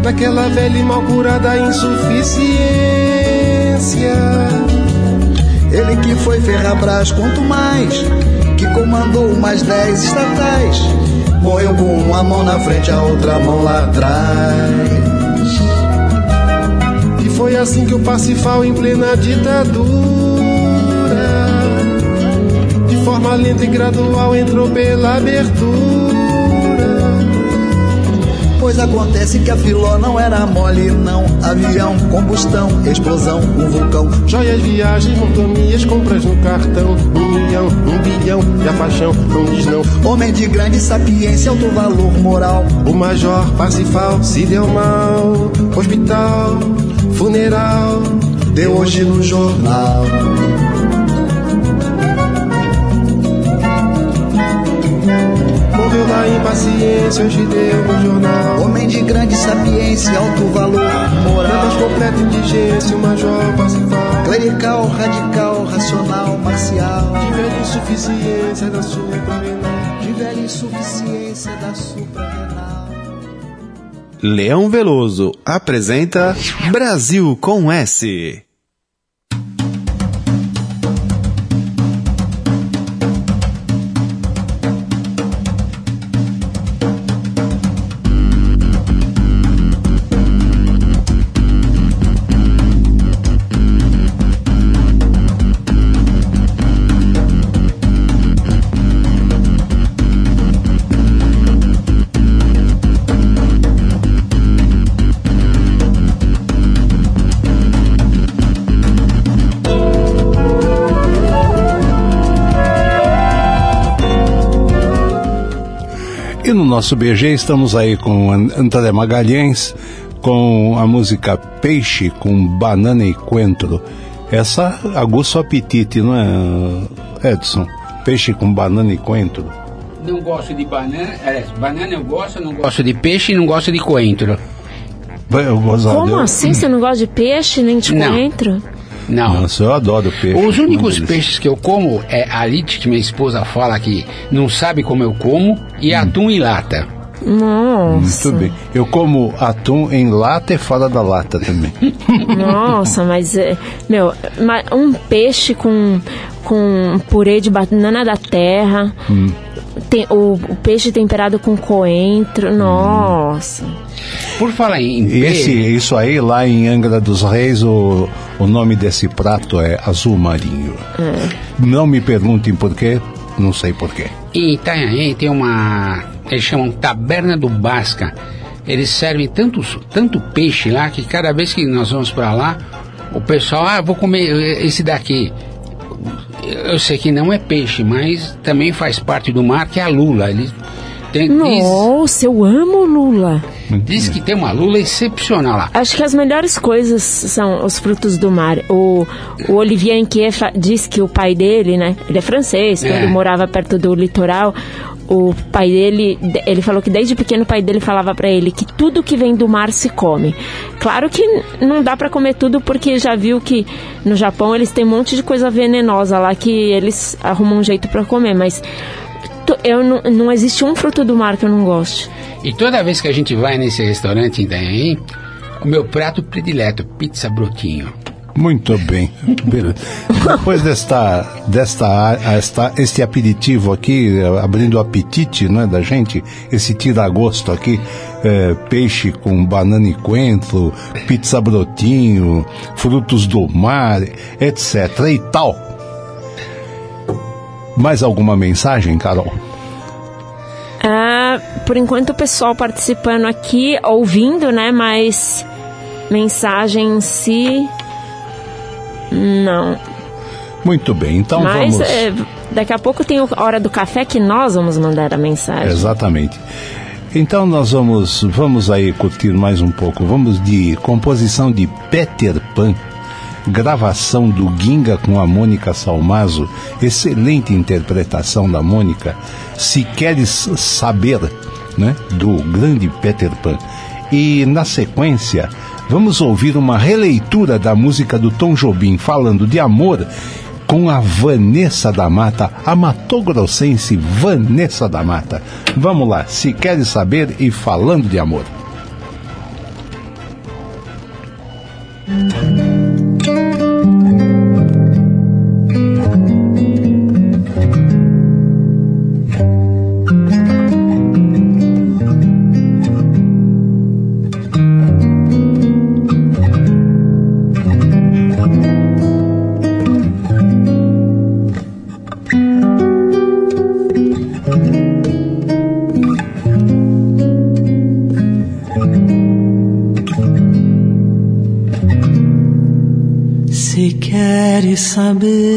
Daquela velha e mal curada insuficiência Ele que foi Ferrabras, quanto mais, que comandou mais dez estatais. Morreu com uma mão na frente, a outra mão lá atrás. E foi assim que o Pacifal em plena ditadura De forma lenta e gradual entrou pela abertura Depois acontece que a filó não era mole, não. Avião, combustão, explosão, um vulcão. Joias, viagens, mordomias, compras no cartão. Um milhão, um bilhão, e a paixão não diz não. Homem de grande sapiência, alto valor moral. O major Parsifal se deu mal. Hospital, funeral, deu hoje no jornal. Impaciência, hoje deu no jornal. Homem de grande sapiência, alto valor moral. mais completa indigência, o major Parsifal. Clerical, radical, racional, marcial. De velha insuficiência da sua renal. De velha insuficiência da suprarrenal. Leão Veloso apresenta Brasil com S. E no nosso BG estamos aí com An- André Magalhães, com a música Peixe com Banana e Coentro. Essa aguça o apetite, não é, Edson? Peixe com banana e coentro. Não gosto de banana. É, banana eu gosto, não gosto de peixe e não gosto de coentro. Como assim? Você não gosta de peixe nem de Não. coentro? Não. Nossa, eu adoro peixe. Os únicos peixes que eu como é a lite, que minha esposa fala que não sabe como eu como, e atum e lata. Nossa. Muito bem. Eu como atum em lata e fora da lata também. Nossa, mas é, meu, um peixe com com purê de banana da terra, Hum. tem o, o peixe temperado com coentro, nossa. Por falar em E esse, isso aí, lá em Angra dos Reis, o, o nome desse prato é azul marinho. Não me perguntem por quê, não sei por quê. em Itanhaém tem uma. Eles chamam Taberna do Basca. Eles servem tanto, tanto peixe lá que cada vez que nós vamos para lá, o pessoal, ah, vou comer esse daqui. Eu sei que não é peixe, mas também faz parte do mar, que é a lula. Tem, diz, Nossa, eu amo lula. diz que tem uma lula excepcional lá. Acho que as melhores coisas são os frutos do mar. O, o Olivier Inquier fa- diz que o pai dele, né? Ele é francês, É. ele morava perto do litoral. O pai dele, de- ele falou que desde pequeno o pai dele falava pra ele que tudo que vem do mar se come. Claro que não dá pra comer tudo porque já viu que no Japão eles têm um monte de coisa venenosa lá que eles arrumam um jeito pra comer, mas eu não, não existe um fruto do mar que eu não goste. E toda vez que a gente vai nesse restaurante em Itanhaém, o meu prato predileto, pizza brotinho. Muito bem. Depois desta, desta, esta, este aperitivo aqui, abrindo o apetite né, da gente, esse tira-gosto aqui, eh, peixe com banana e coentro, pizza brotinho, frutos do mar, etc. e tal. Mais alguma mensagem, Carol? Ah, por enquanto o pessoal participando aqui, ouvindo, né? Mas mensagem em si. Não. Muito bem, então Mas vamos. é, daqui a pouco tem a hora do café que nós vamos mandar a mensagem. Exatamente. Então nós vamos, vamos aí curtir mais um pouco. Vamos de composição de Peter Pan, gravação do Ginga com a Mônica Salmazo, excelente interpretação da Mônica. Se queres saber, né, do grande Peter Pan. E na sequência, vamos ouvir uma releitura da música do Tom Jobim falando de amor com a Vanessa da Mata, a matogrossense Vanessa da Mata. Vamos lá, se queres saber e falando de amor. I'll be.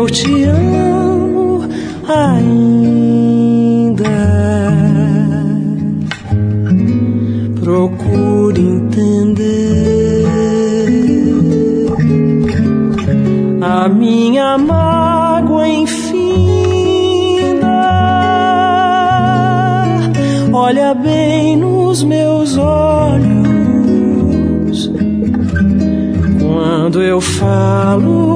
eu te amo ainda. Procure entender a minha mágoa infinda. Olha bem nos meus olhos quando eu falo.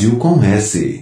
Brasil com S.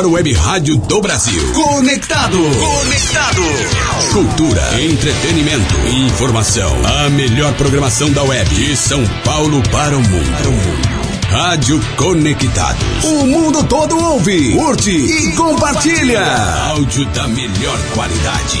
maior web rádio do Brasil. Conectado. Conectado. Cultura, entretenimento, informação. A melhor programação da web de São Paulo para o mundo. Rádio Conectados. O mundo todo ouve, curte e compartilha. Áudio da melhor qualidade.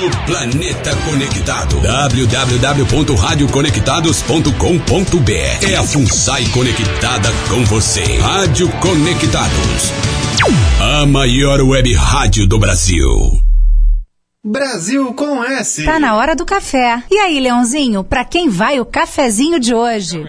O planeta conectado. www.radioconectados.com.br É a FUNSAI conectada com você. Rádio Conectados. A maior web rádio do Brasil. Brasil com S. Tá na hora do café. E aí, Leãozinho, pra quem vai o cafezinho de hoje?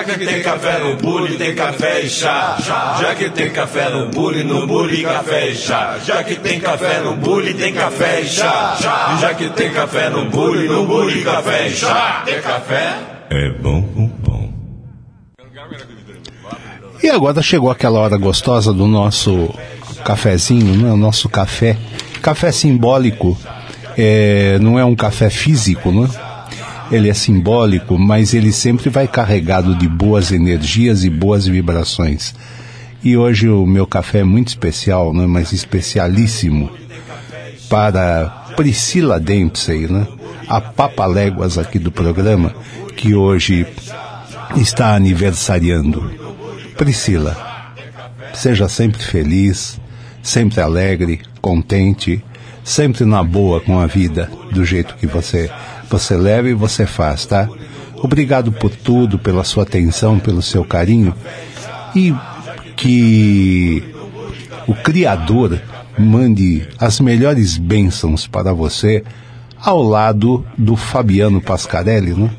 Já que tem café no bule, tem café e chá. Já que tem café no bule, no bule, café e chá. Já que tem café no bule, tem café e chá. Já que tem café no bule, no bule, café e chá. Tem café? É bom, bom, bom. E agora chegou aquela hora gostosa do nosso cafezinho, né? O nosso café. Café simbólico. É, não é um café físico, né? Ele é simbólico, mas ele sempre vai carregado de boas energias e boas vibrações. E hoje o meu café é muito especial, né? mas especialíssimo para Priscila Dempsey, né? a papaléguas aqui do programa, que hoje está aniversariando. Priscila, seja sempre feliz, sempre alegre, contente, sempre na boa com a vida, do jeito que você você leva e você faz, tá? Obrigado por tudo, pela sua atenção, pelo seu carinho e que o Criador mande as melhores bênçãos para você ao lado do Fabiano Pascarelli, né?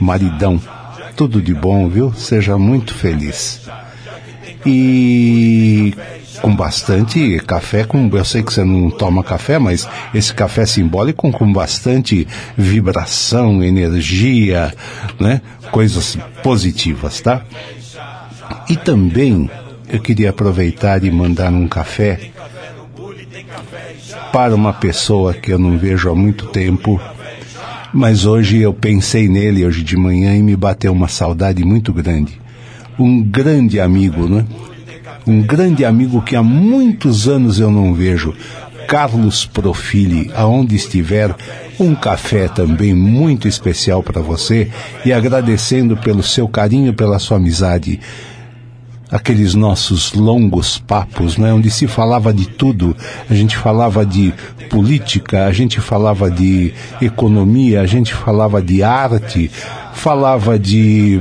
Maridão. Tudo de bom, viu? Seja muito feliz. E com bastante café, com eu sei que você não toma café, mas esse café simbólico com bastante vibração, energia, né? Coisas positivas, tá? E também eu queria aproveitar e mandar um café para uma pessoa que eu não vejo há muito tempo, mas hoje eu pensei nele hoje de manhã e me bateu uma saudade muito grande. Um grande amigo, né? Um grande amigo que há muitos anos eu não vejo, Carlos Profili, aonde estiver, um café também muito especial para você e agradecendo pelo seu carinho, pela sua amizade. Aqueles nossos longos papos, né, onde se falava de tudo, a gente falava de política, a gente falava de economia, a gente falava de arte, falava de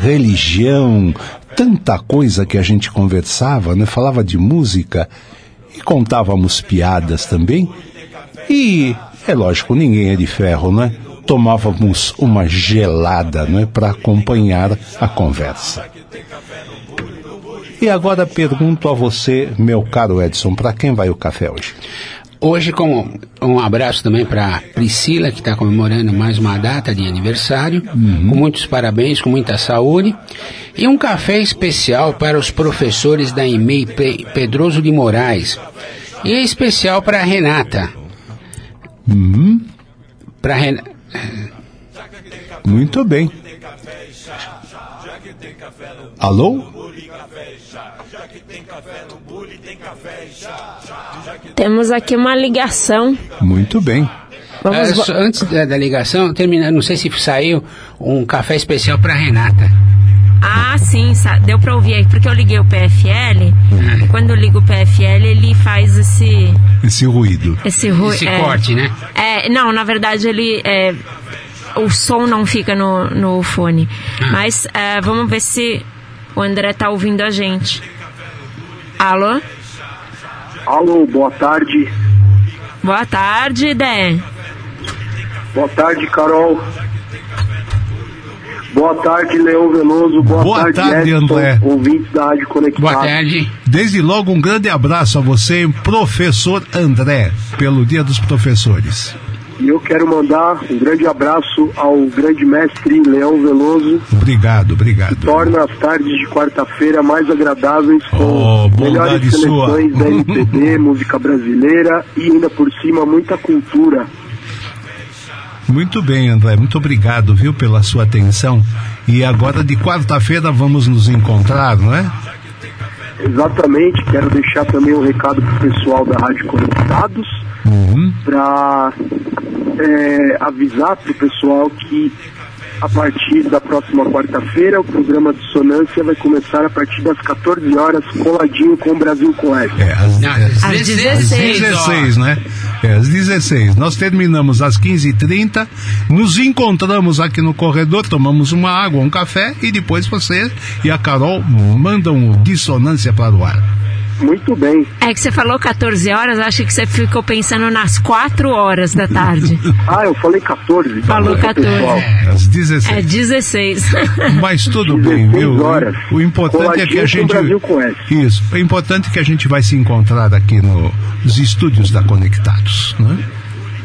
religião, tanta coisa que a gente conversava, né? Falava de música e contávamos piadas também. E é lógico, ninguém é de ferro, né? Tomávamos uma gelada, não é, para acompanhar a conversa. E agora pergunto a você, meu caro Edson, para quem vai o café hoje? Hoje, com um abraço também para Priscila, que está comemorando mais uma data de aniversário, uhum. com muitos parabéns, com muita saúde. E um café especial para os professores da EMEI Pedroso de Moraes. E é especial para a Renata. Uhum. Para Renata. Muito bem. Alô? Temos aqui uma ligação. Muito bem. É, só, antes da, da, ligação, terminar, não sei se saiu um café especial para Renata. Ah, sim, deu para ouvir aí, porque eu liguei o PFL, ah. e quando eu ligo o PFL, ele faz esse... Esse ruído. Esse, ru esse é, corte, né? É, não, na verdade ele... É, o som não fica no, no fone. Ah. Mas é, vamos ver se o André tá ouvindo a gente. Alô? Alô, boa tarde. Boa tarde, Dé. Boa tarde, Carol. Boa tarde, Leão Veloso. Boa, Boa tarde, Edson, André. ouvintes da Rádio Conectado. Desde logo, um grande abraço a você, professor André, pelo Dia dos Professores. E eu quero mandar um grande abraço ao grande mestre Leão Veloso. Obrigado, obrigado. Torna as tardes de quarta-feira mais agradáveis com Oh, melhores bondade sua. seleções da MPB, música brasileira e ainda por cima muita cultura. Muito bem, André, muito obrigado, viu, pela sua atenção. E agora, de quarta-feira, vamos nos encontrar, não é? Exatamente, quero deixar também um recado pro pessoal da Rádio Conectados Uhum. para avisar pro pessoal que a partir da próxima quarta-feira o programa Dissonância vai começar a partir das 14 horas coladinho com o Brasil com S. É, às, Às às 16 16, né? É, às 16. Nós terminamos às 15h30, nos encontramos aqui no corredor, tomamos uma água, um café e depois você e a Carol mandam o dissonância para o ar. Muito bem. É que você falou 14 horas, acho que você ficou pensando nas 4 horas da tarde. Ah, eu falei 14. tá Falou bom, 14. pessoal. Às 16. É 16. Mas tudo bem, viu? horas. O importante é que a gente. Isso. O importante é que a gente vai se encontrar aqui no- nos estúdios da Conectados. Né?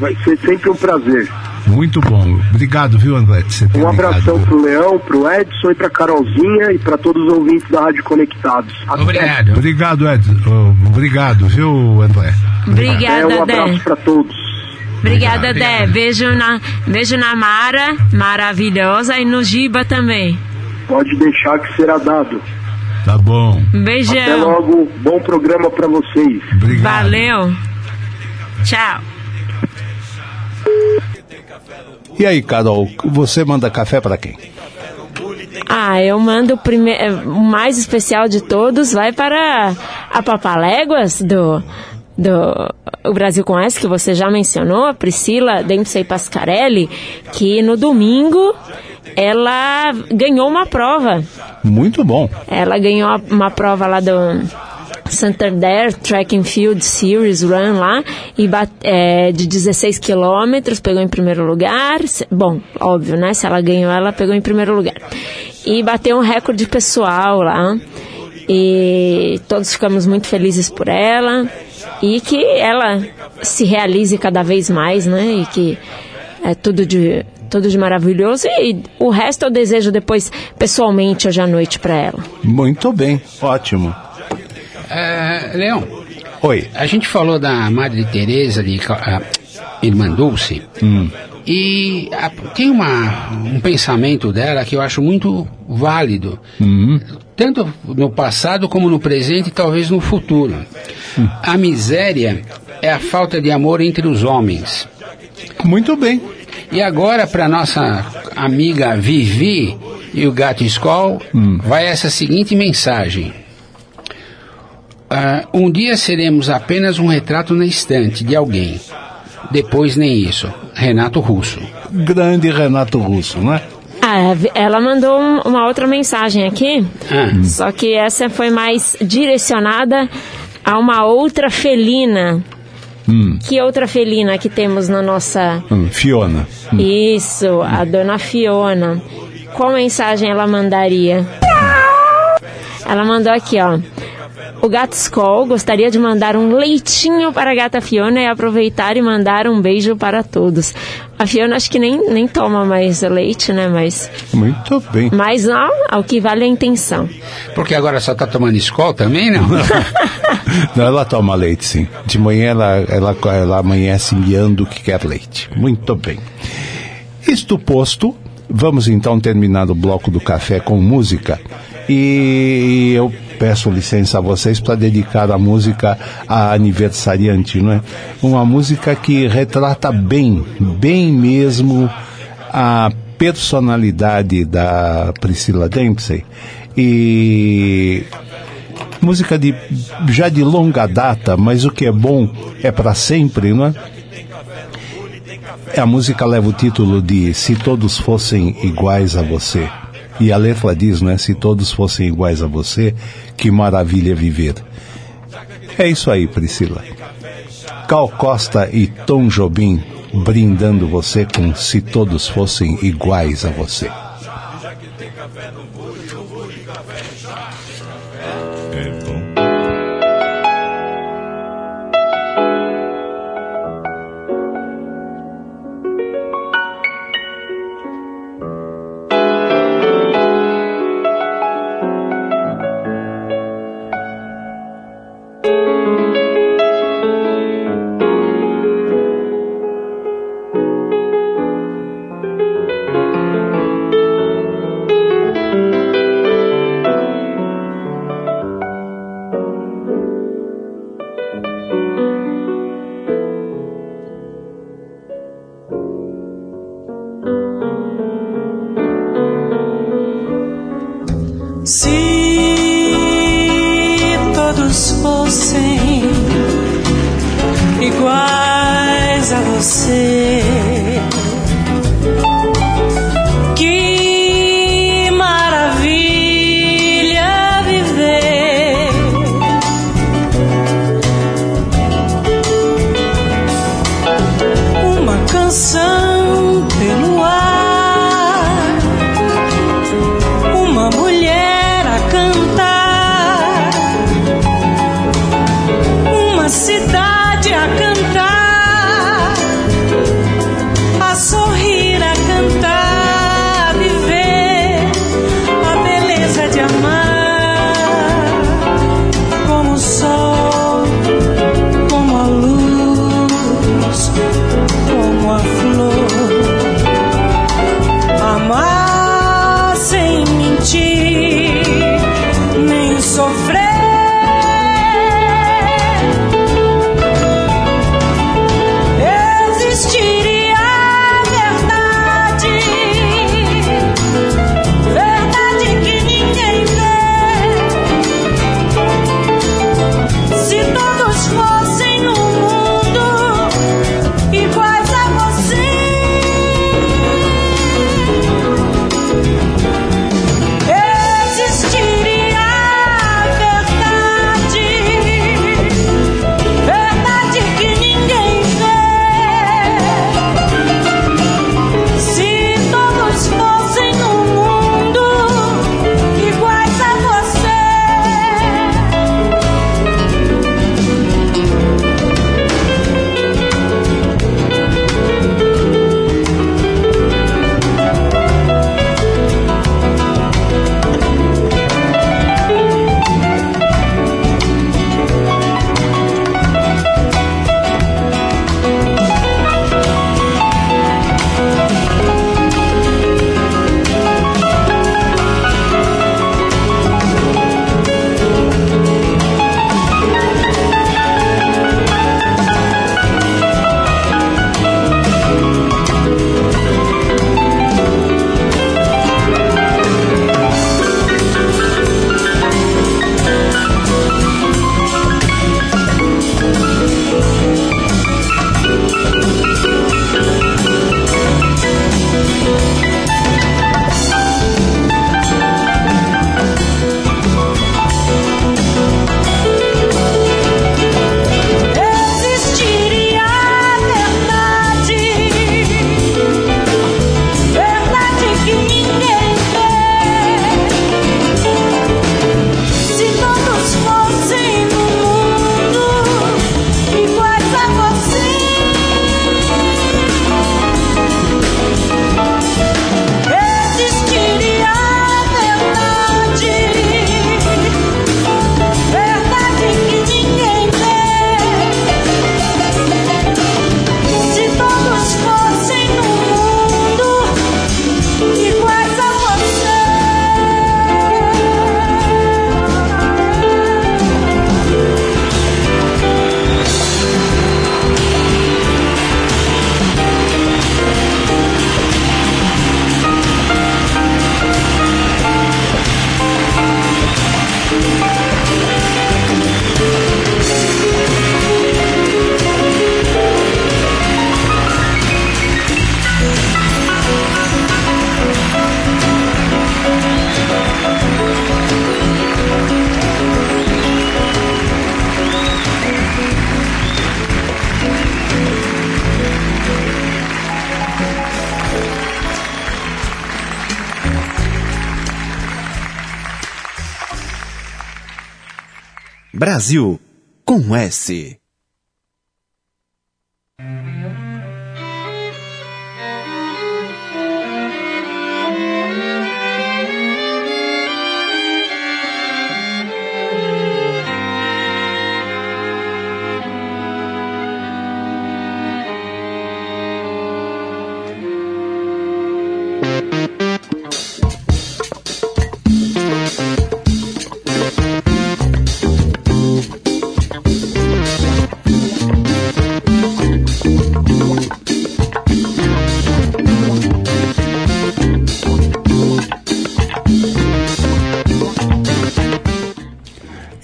Vai ser sempre um prazer. Muito bom. Obrigado, viu, André? Um abração ligado. pro Leão, pro Edson e pra Carolzinha e pra todos os ouvintes da Rádio Conectados. Até. Obrigado. Obrigado, Ed. Oh, Obrigado, viu, André? Obrigada, É, um Dé. abraço pra todos. Obrigada, Dé. Beijo na, beijo na Mara, maravilhosa, e no Giba também. Pode deixar que será dado. Tá bom. Um Até beijão. logo, bom programa pra vocês. Obrigado. Valeu. Tchau. E aí, Carol, você manda café para quem? Ah, eu mando o, prime... eh, o mais especial de todos, vai para a Papaléguas do, do o Brasil com S, que você já mencionou, a Priscila Dempsey Pascarelli, que no domingo ela ganhou uma prova. Muito bom. Ela ganhou uma prova lá do Santander Track and Field Series Run lá e é, de 16 quilômetros, pegou em primeiro lugar. Bom, óbvio, né? Se ela ganhou, ela pegou em primeiro lugar. E bateu um recorde pessoal lá. E todos ficamos muito felizes por ela. E que ela se realize cada vez mais, né? E que é tudo de tudo de maravilhoso e o resto eu desejo depois pessoalmente hoje à noite para ela. Muito bem, ótimo. É, Leão, Oi. a gente falou da Madre Teresa de a Irmã Dulce e a- tem uma, um pensamento dela que eu acho muito válido, tanto no passado como no presente e talvez no futuro. A miséria é a falta de amor entre os homens. Muito bem. E agora, para nossa amiga Vivi e o Gato Skol, vai essa seguinte mensagem. Ah, um dia seremos apenas um retrato na estante de alguém. Depois nem isso. Renato Russo. Grande Renato Russo, né? Ah, ela mandou um- uma outra mensagem aqui, Ah. só que essa foi mais direcionada a uma outra felina. Hum, Que outra felina que temos na nossa. hum, Fiona. Isso, a dona Fiona. Qual mensagem ela mandaria? Ela mandou aqui, ó. O Gato Skoll gostaria de mandar um leitinho para a gata Fiona e aproveitar e mandar um beijo para todos. A Fiona acho que nem, nem toma mais leite, né? Mas, Muito bem. mas ó, ao que vale a intenção. Porque agora só tá tomando escola também, não? Não, ela toma leite, sim. De manhã ela, ela, ela amanhece miando que quer leite. Muito bem. Isto posto, vamos então terminar o bloco do café com música. E eu peço licença a vocês para dedicar a música à aniversariante, não é? Uma música que retrata bem, bem mesmo a personalidade da Priscila Dempsey. E música de já de longa data, mas o que é bom é para sempre, não é? A música leva o título de Se Todos Fossem Iguais a Você. E a letra diz, né? Se todos fossem iguais a você, que maravilha viver. É isso aí, Priscila. Cal Costa e Tom Jobim brindando você com Se Todos Fossem Iguais a Você. Brasil com S.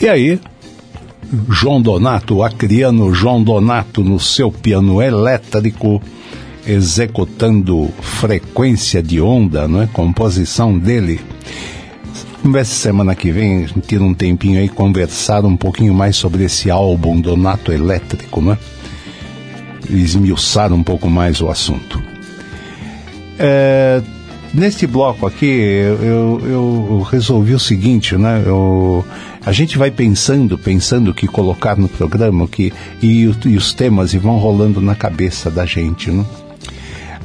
E aí, João Donato, acriano João Donato, no seu piano elétrico, executando frequência de onda, não é? Composição dele. Vamos ver se semana que vem a gente tira um tempinho aí conversar um pouquinho mais sobre esse álbum Donato Elétrico, né? Esmiuçar um pouco mais o assunto. É, neste bloco aqui, eu, eu, eu, resolvi o seguinte, né? Eu, a gente vai pensando, pensando o que colocar no programa que, e, e os temas e vão rolando na cabeça da gente, né?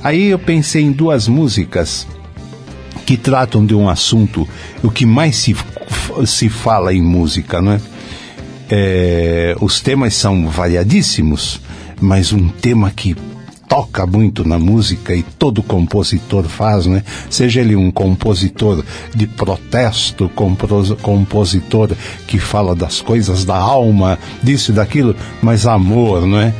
Aí eu pensei em duas músicas que tratam de um assunto, o que mais se, se fala em música, né? É, os temas são variadíssimos, mas um tema que toca muito na música e todo compositor faz, né? Seja ele um compositor de protesto, compositor que fala das coisas da alma, disso e daquilo, mas amor, não é?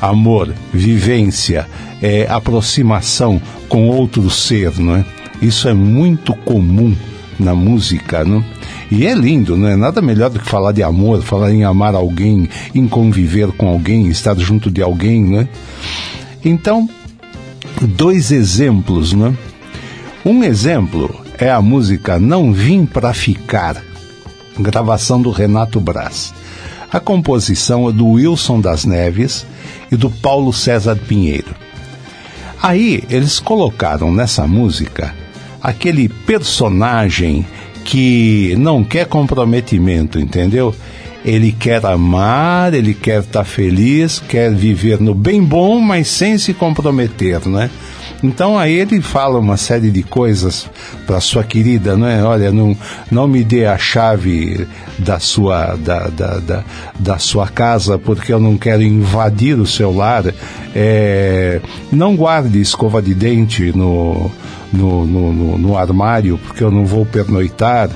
Amor, vivência, é, aproximação com outro ser, não é? Isso é muito comum na música, não? E é lindo, não é nada melhor do que falar de amor, falar em amar alguém, em conviver com alguém, estar junto de alguém, né? Então, dois exemplos, né? Um exemplo é a música Não Vim Pra Ficar, gravação do Renato Braz. A composição é do Wilson das Neves e do Paulo César Pinheiro. Aí eles colocaram nessa música aquele personagem que não quer comprometimento, entendeu? Ele quer amar, ele quer estar tá feliz, quer viver no bem bom, mas sem se comprometer, né? Então aí ele fala uma série de coisas para sua querida, não é? Olha, não, não me dê a chave da sua, da, da, da, da sua casa porque eu não quero invadir o seu lar. É, não guarde escova de dente no, no, no, no, no armário porque eu não vou pernoitar,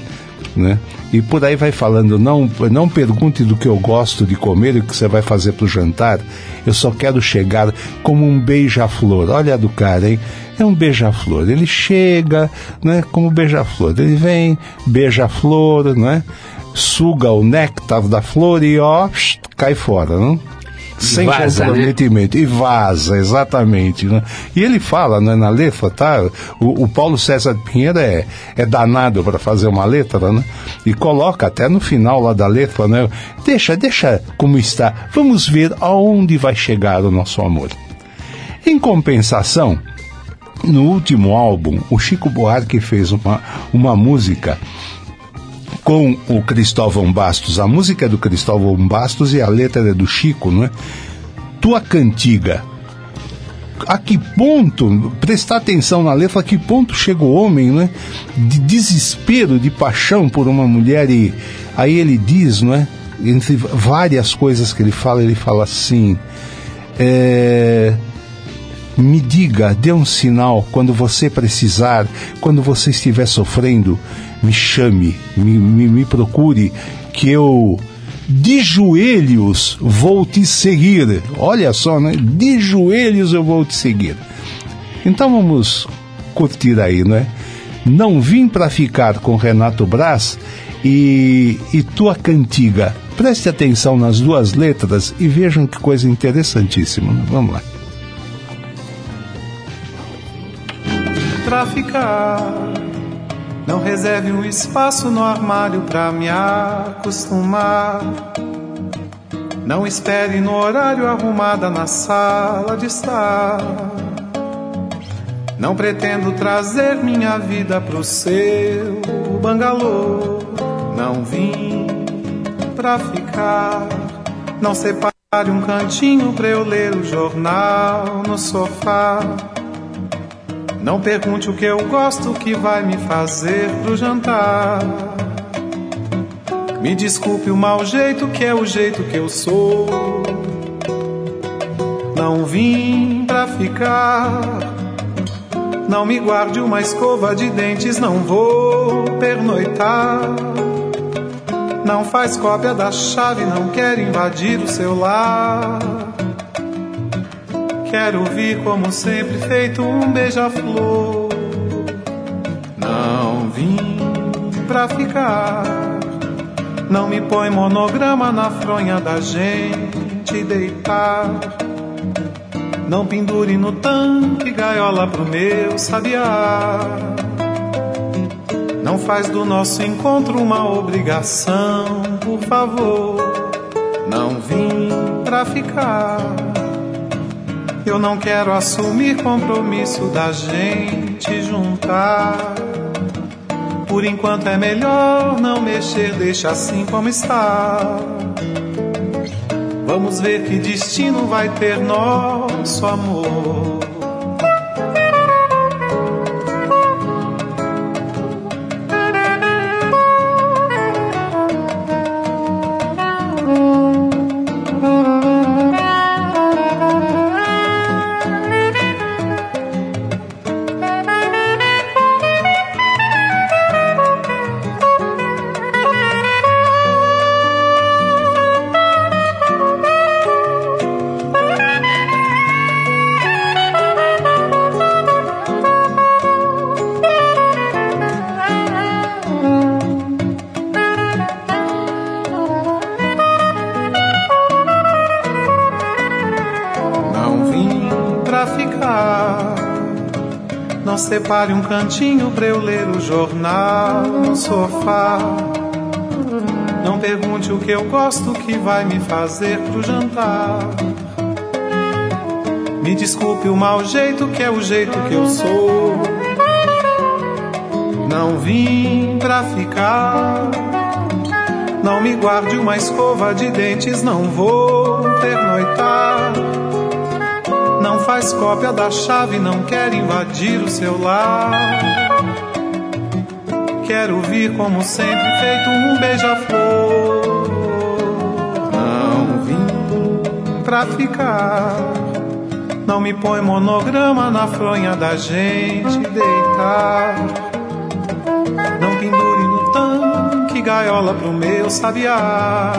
né? e por aí vai falando. Não, não pergunte do que eu gosto de comer e o que você vai fazer para o jantar. Eu só quero chegar como um beija-flor. Olha a do cara, hein? É um beija-flor. Ele chega, né? Como beija-flor. Ele vem, beija-flor, né? Suga o néctar da flor e ó, cai fora, não? Sem vaza, comprometimento. Né? E vaza, exatamente. Né? E ele fala né, na letra, tá? O, o Paulo César Pinheiro é, é danado para fazer uma letra, né? E coloca até no final lá da letra, né? Deixa, deixa como está. Vamos ver aonde vai chegar o nosso amor. Em compensação, no último álbum, o Chico Buarque fez uma, uma música com o Cristóvão Bastos. A música é do Cristóvão Bastos e a letra é do Chico, não é? Tua cantiga. A que ponto, prestar atenção na letra, a que ponto chega o homem, né? De desespero, de paixão por uma mulher e aí ele diz, não é? Entre várias coisas que ele fala, ele fala assim: é, me diga, dê um sinal quando você precisar, quando você estiver sofrendo, me chame, me, me, me procure, que eu de joelhos vou te seguir. Olha só, né? De joelhos eu vou te seguir. Então vamos curtir aí, né? Não vim para ficar com Renato Braz e, e tua cantiga. Preste atenção nas duas letras e vejam que coisa interessantíssima. Né? Vamos lá. Traficar não reserve um espaço no armário pra me acostumar. Não espere no horário arrumada na sala de estar. Não pretendo trazer minha vida pro seu bangalô. Não vim pra ficar. Não separe um cantinho pra eu ler o jornal no sofá. Não pergunte o que eu gosto que vai me fazer pro jantar. Me desculpe o mau jeito que é o jeito que eu sou. Não vim pra ficar. Não me guarde uma escova de dentes, não vou pernoitar. Não faz cópia da chave, não quer invadir o seu lar. Quero vir como sempre, feito um beija-flor. Não vim pra ficar. Não me põe monograma na fronha da gente deitar. Não pendure no tanque gaiola pro meu sabiá. Não faz do nosso encontro uma obrigação, por favor. Não vim pra ficar. Eu não quero assumir compromisso da gente juntar. Por enquanto é melhor não mexer, deixa assim como está. Vamos ver que destino vai ter nosso amor. Separe um cantinho pra eu ler o jornal no sofá. Não pergunte o que eu gosto que vai me fazer pro jantar. Me desculpe o mau jeito que é o jeito que eu sou. Não vim pra ficar. Não me guarde uma escova de dentes, não vou pernoitar não faz cópia da chave, não quer invadir o seu lar. Quero vir como sempre, feito um beija-flor. Não vim pra ficar. Não me põe monograma na fronha da gente deitar. Não pendure no tanque gaiola pro meu sabiá.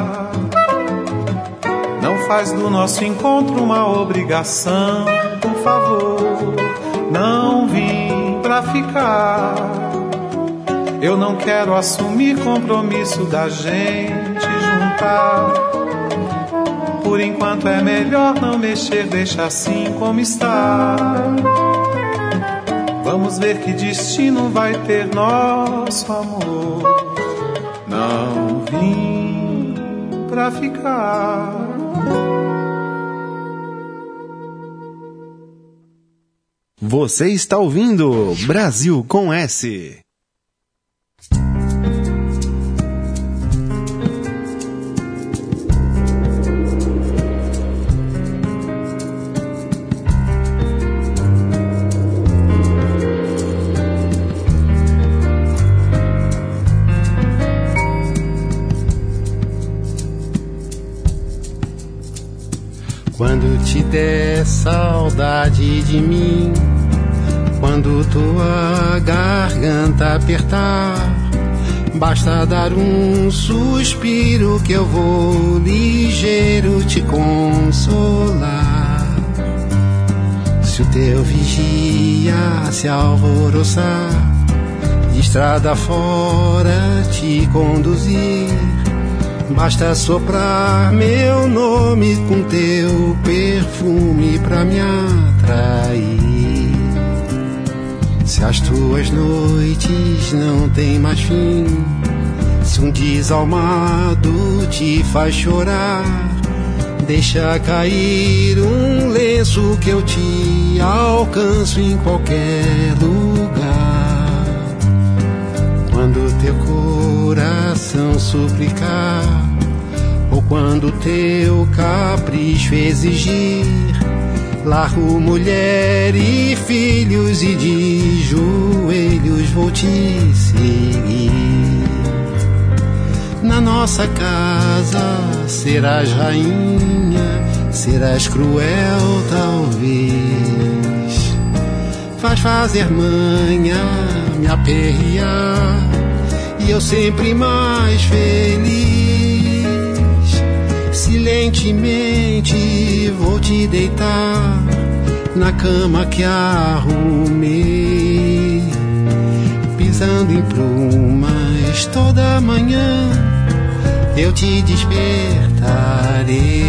Faz do nosso encontro uma obrigação, por favor. Não vim pra ficar. Eu não quero assumir compromisso da gente juntar. Por enquanto é melhor não mexer, deixa assim como está. Vamos ver que destino vai ter nosso amor. Não vim pra ficar. Você está ouvindo Brasil com S. Quando te der saudade de mim, quando tua garganta apertar, basta dar um suspiro que eu vou ligeiro te consolar. Se o teu vigia se alvoroçar, estrada fora te conduzir Basta soprar meu nome com teu perfume pra me atrair. Se as tuas noites não têm mais fim, se um desalmado te faz chorar, deixa cair um lenço que eu te alcanço em qualquer lugar. Quando teu coração suplicar quando teu capricho exigir. Largo mulher e filhos e de joelhos vou te seguir. Na nossa casa serás rainha, serás cruel talvez. Faz fazer manha, me aperrear e eu sempre mais feliz. Silentemente vou te deitar na cama que arrumei, pisando em plumas toda manhã. Eu te despertarei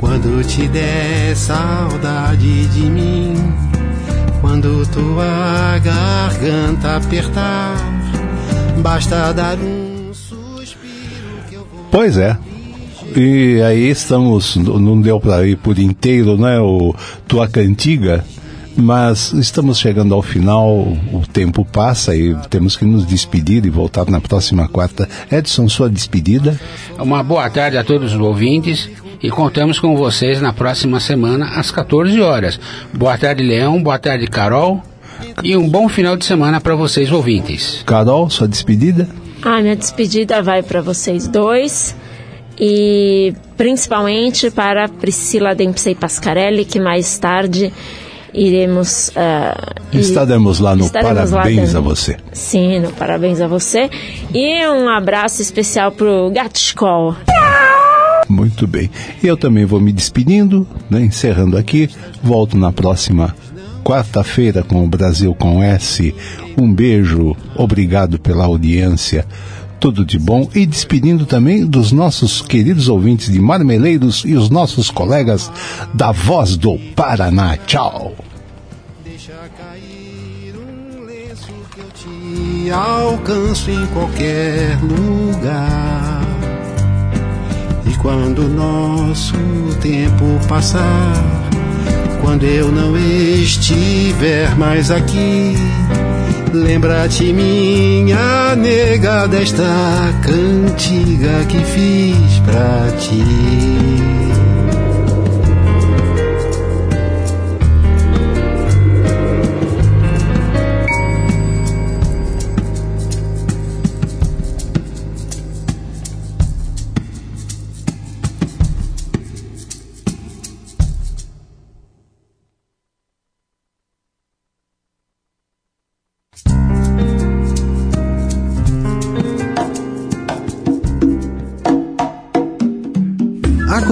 quando te der saudade de mim, quando tua garganta apertar, basta dar um Pois é. E aí estamos, não deu para ir por inteiro, né, o Tua Cantiga, mas estamos chegando ao final, o tempo passa e temos que nos despedir e voltar na próxima quarta. Edson, sua despedida? Uma boa tarde a todos os ouvintes e contamos com vocês na próxima semana às 14 horas. Boa tarde, Leão, boa tarde, Carol, e um bom final de semana para vocês ouvintes. Carol, sua despedida? Ah, minha despedida vai para vocês dois e principalmente para Priscila Dempsey Pascarelli, que mais tarde iremos. Uh, estaremos lá no estaremos Parabéns lá a você. Sim, no Parabéns a você. E um abraço especial pro Gatchkol. Muito bem. Eu também vou me despedindo, né, encerrando aqui. Volto na próxima quarta-feira com o Brasil com S. Um beijo, obrigado pela audiência, tudo de bom e despedindo também dos nossos queridos ouvintes de Marmeleiros e os nossos colegas da Voz do Paraná. Tchau. Deixa cair lenço que eu te alcanço em qualquer lugar. E quando nosso tempo passar quando eu não estiver mais aqui, lembra-te, minha nega, desta cantiga que fiz pra ti.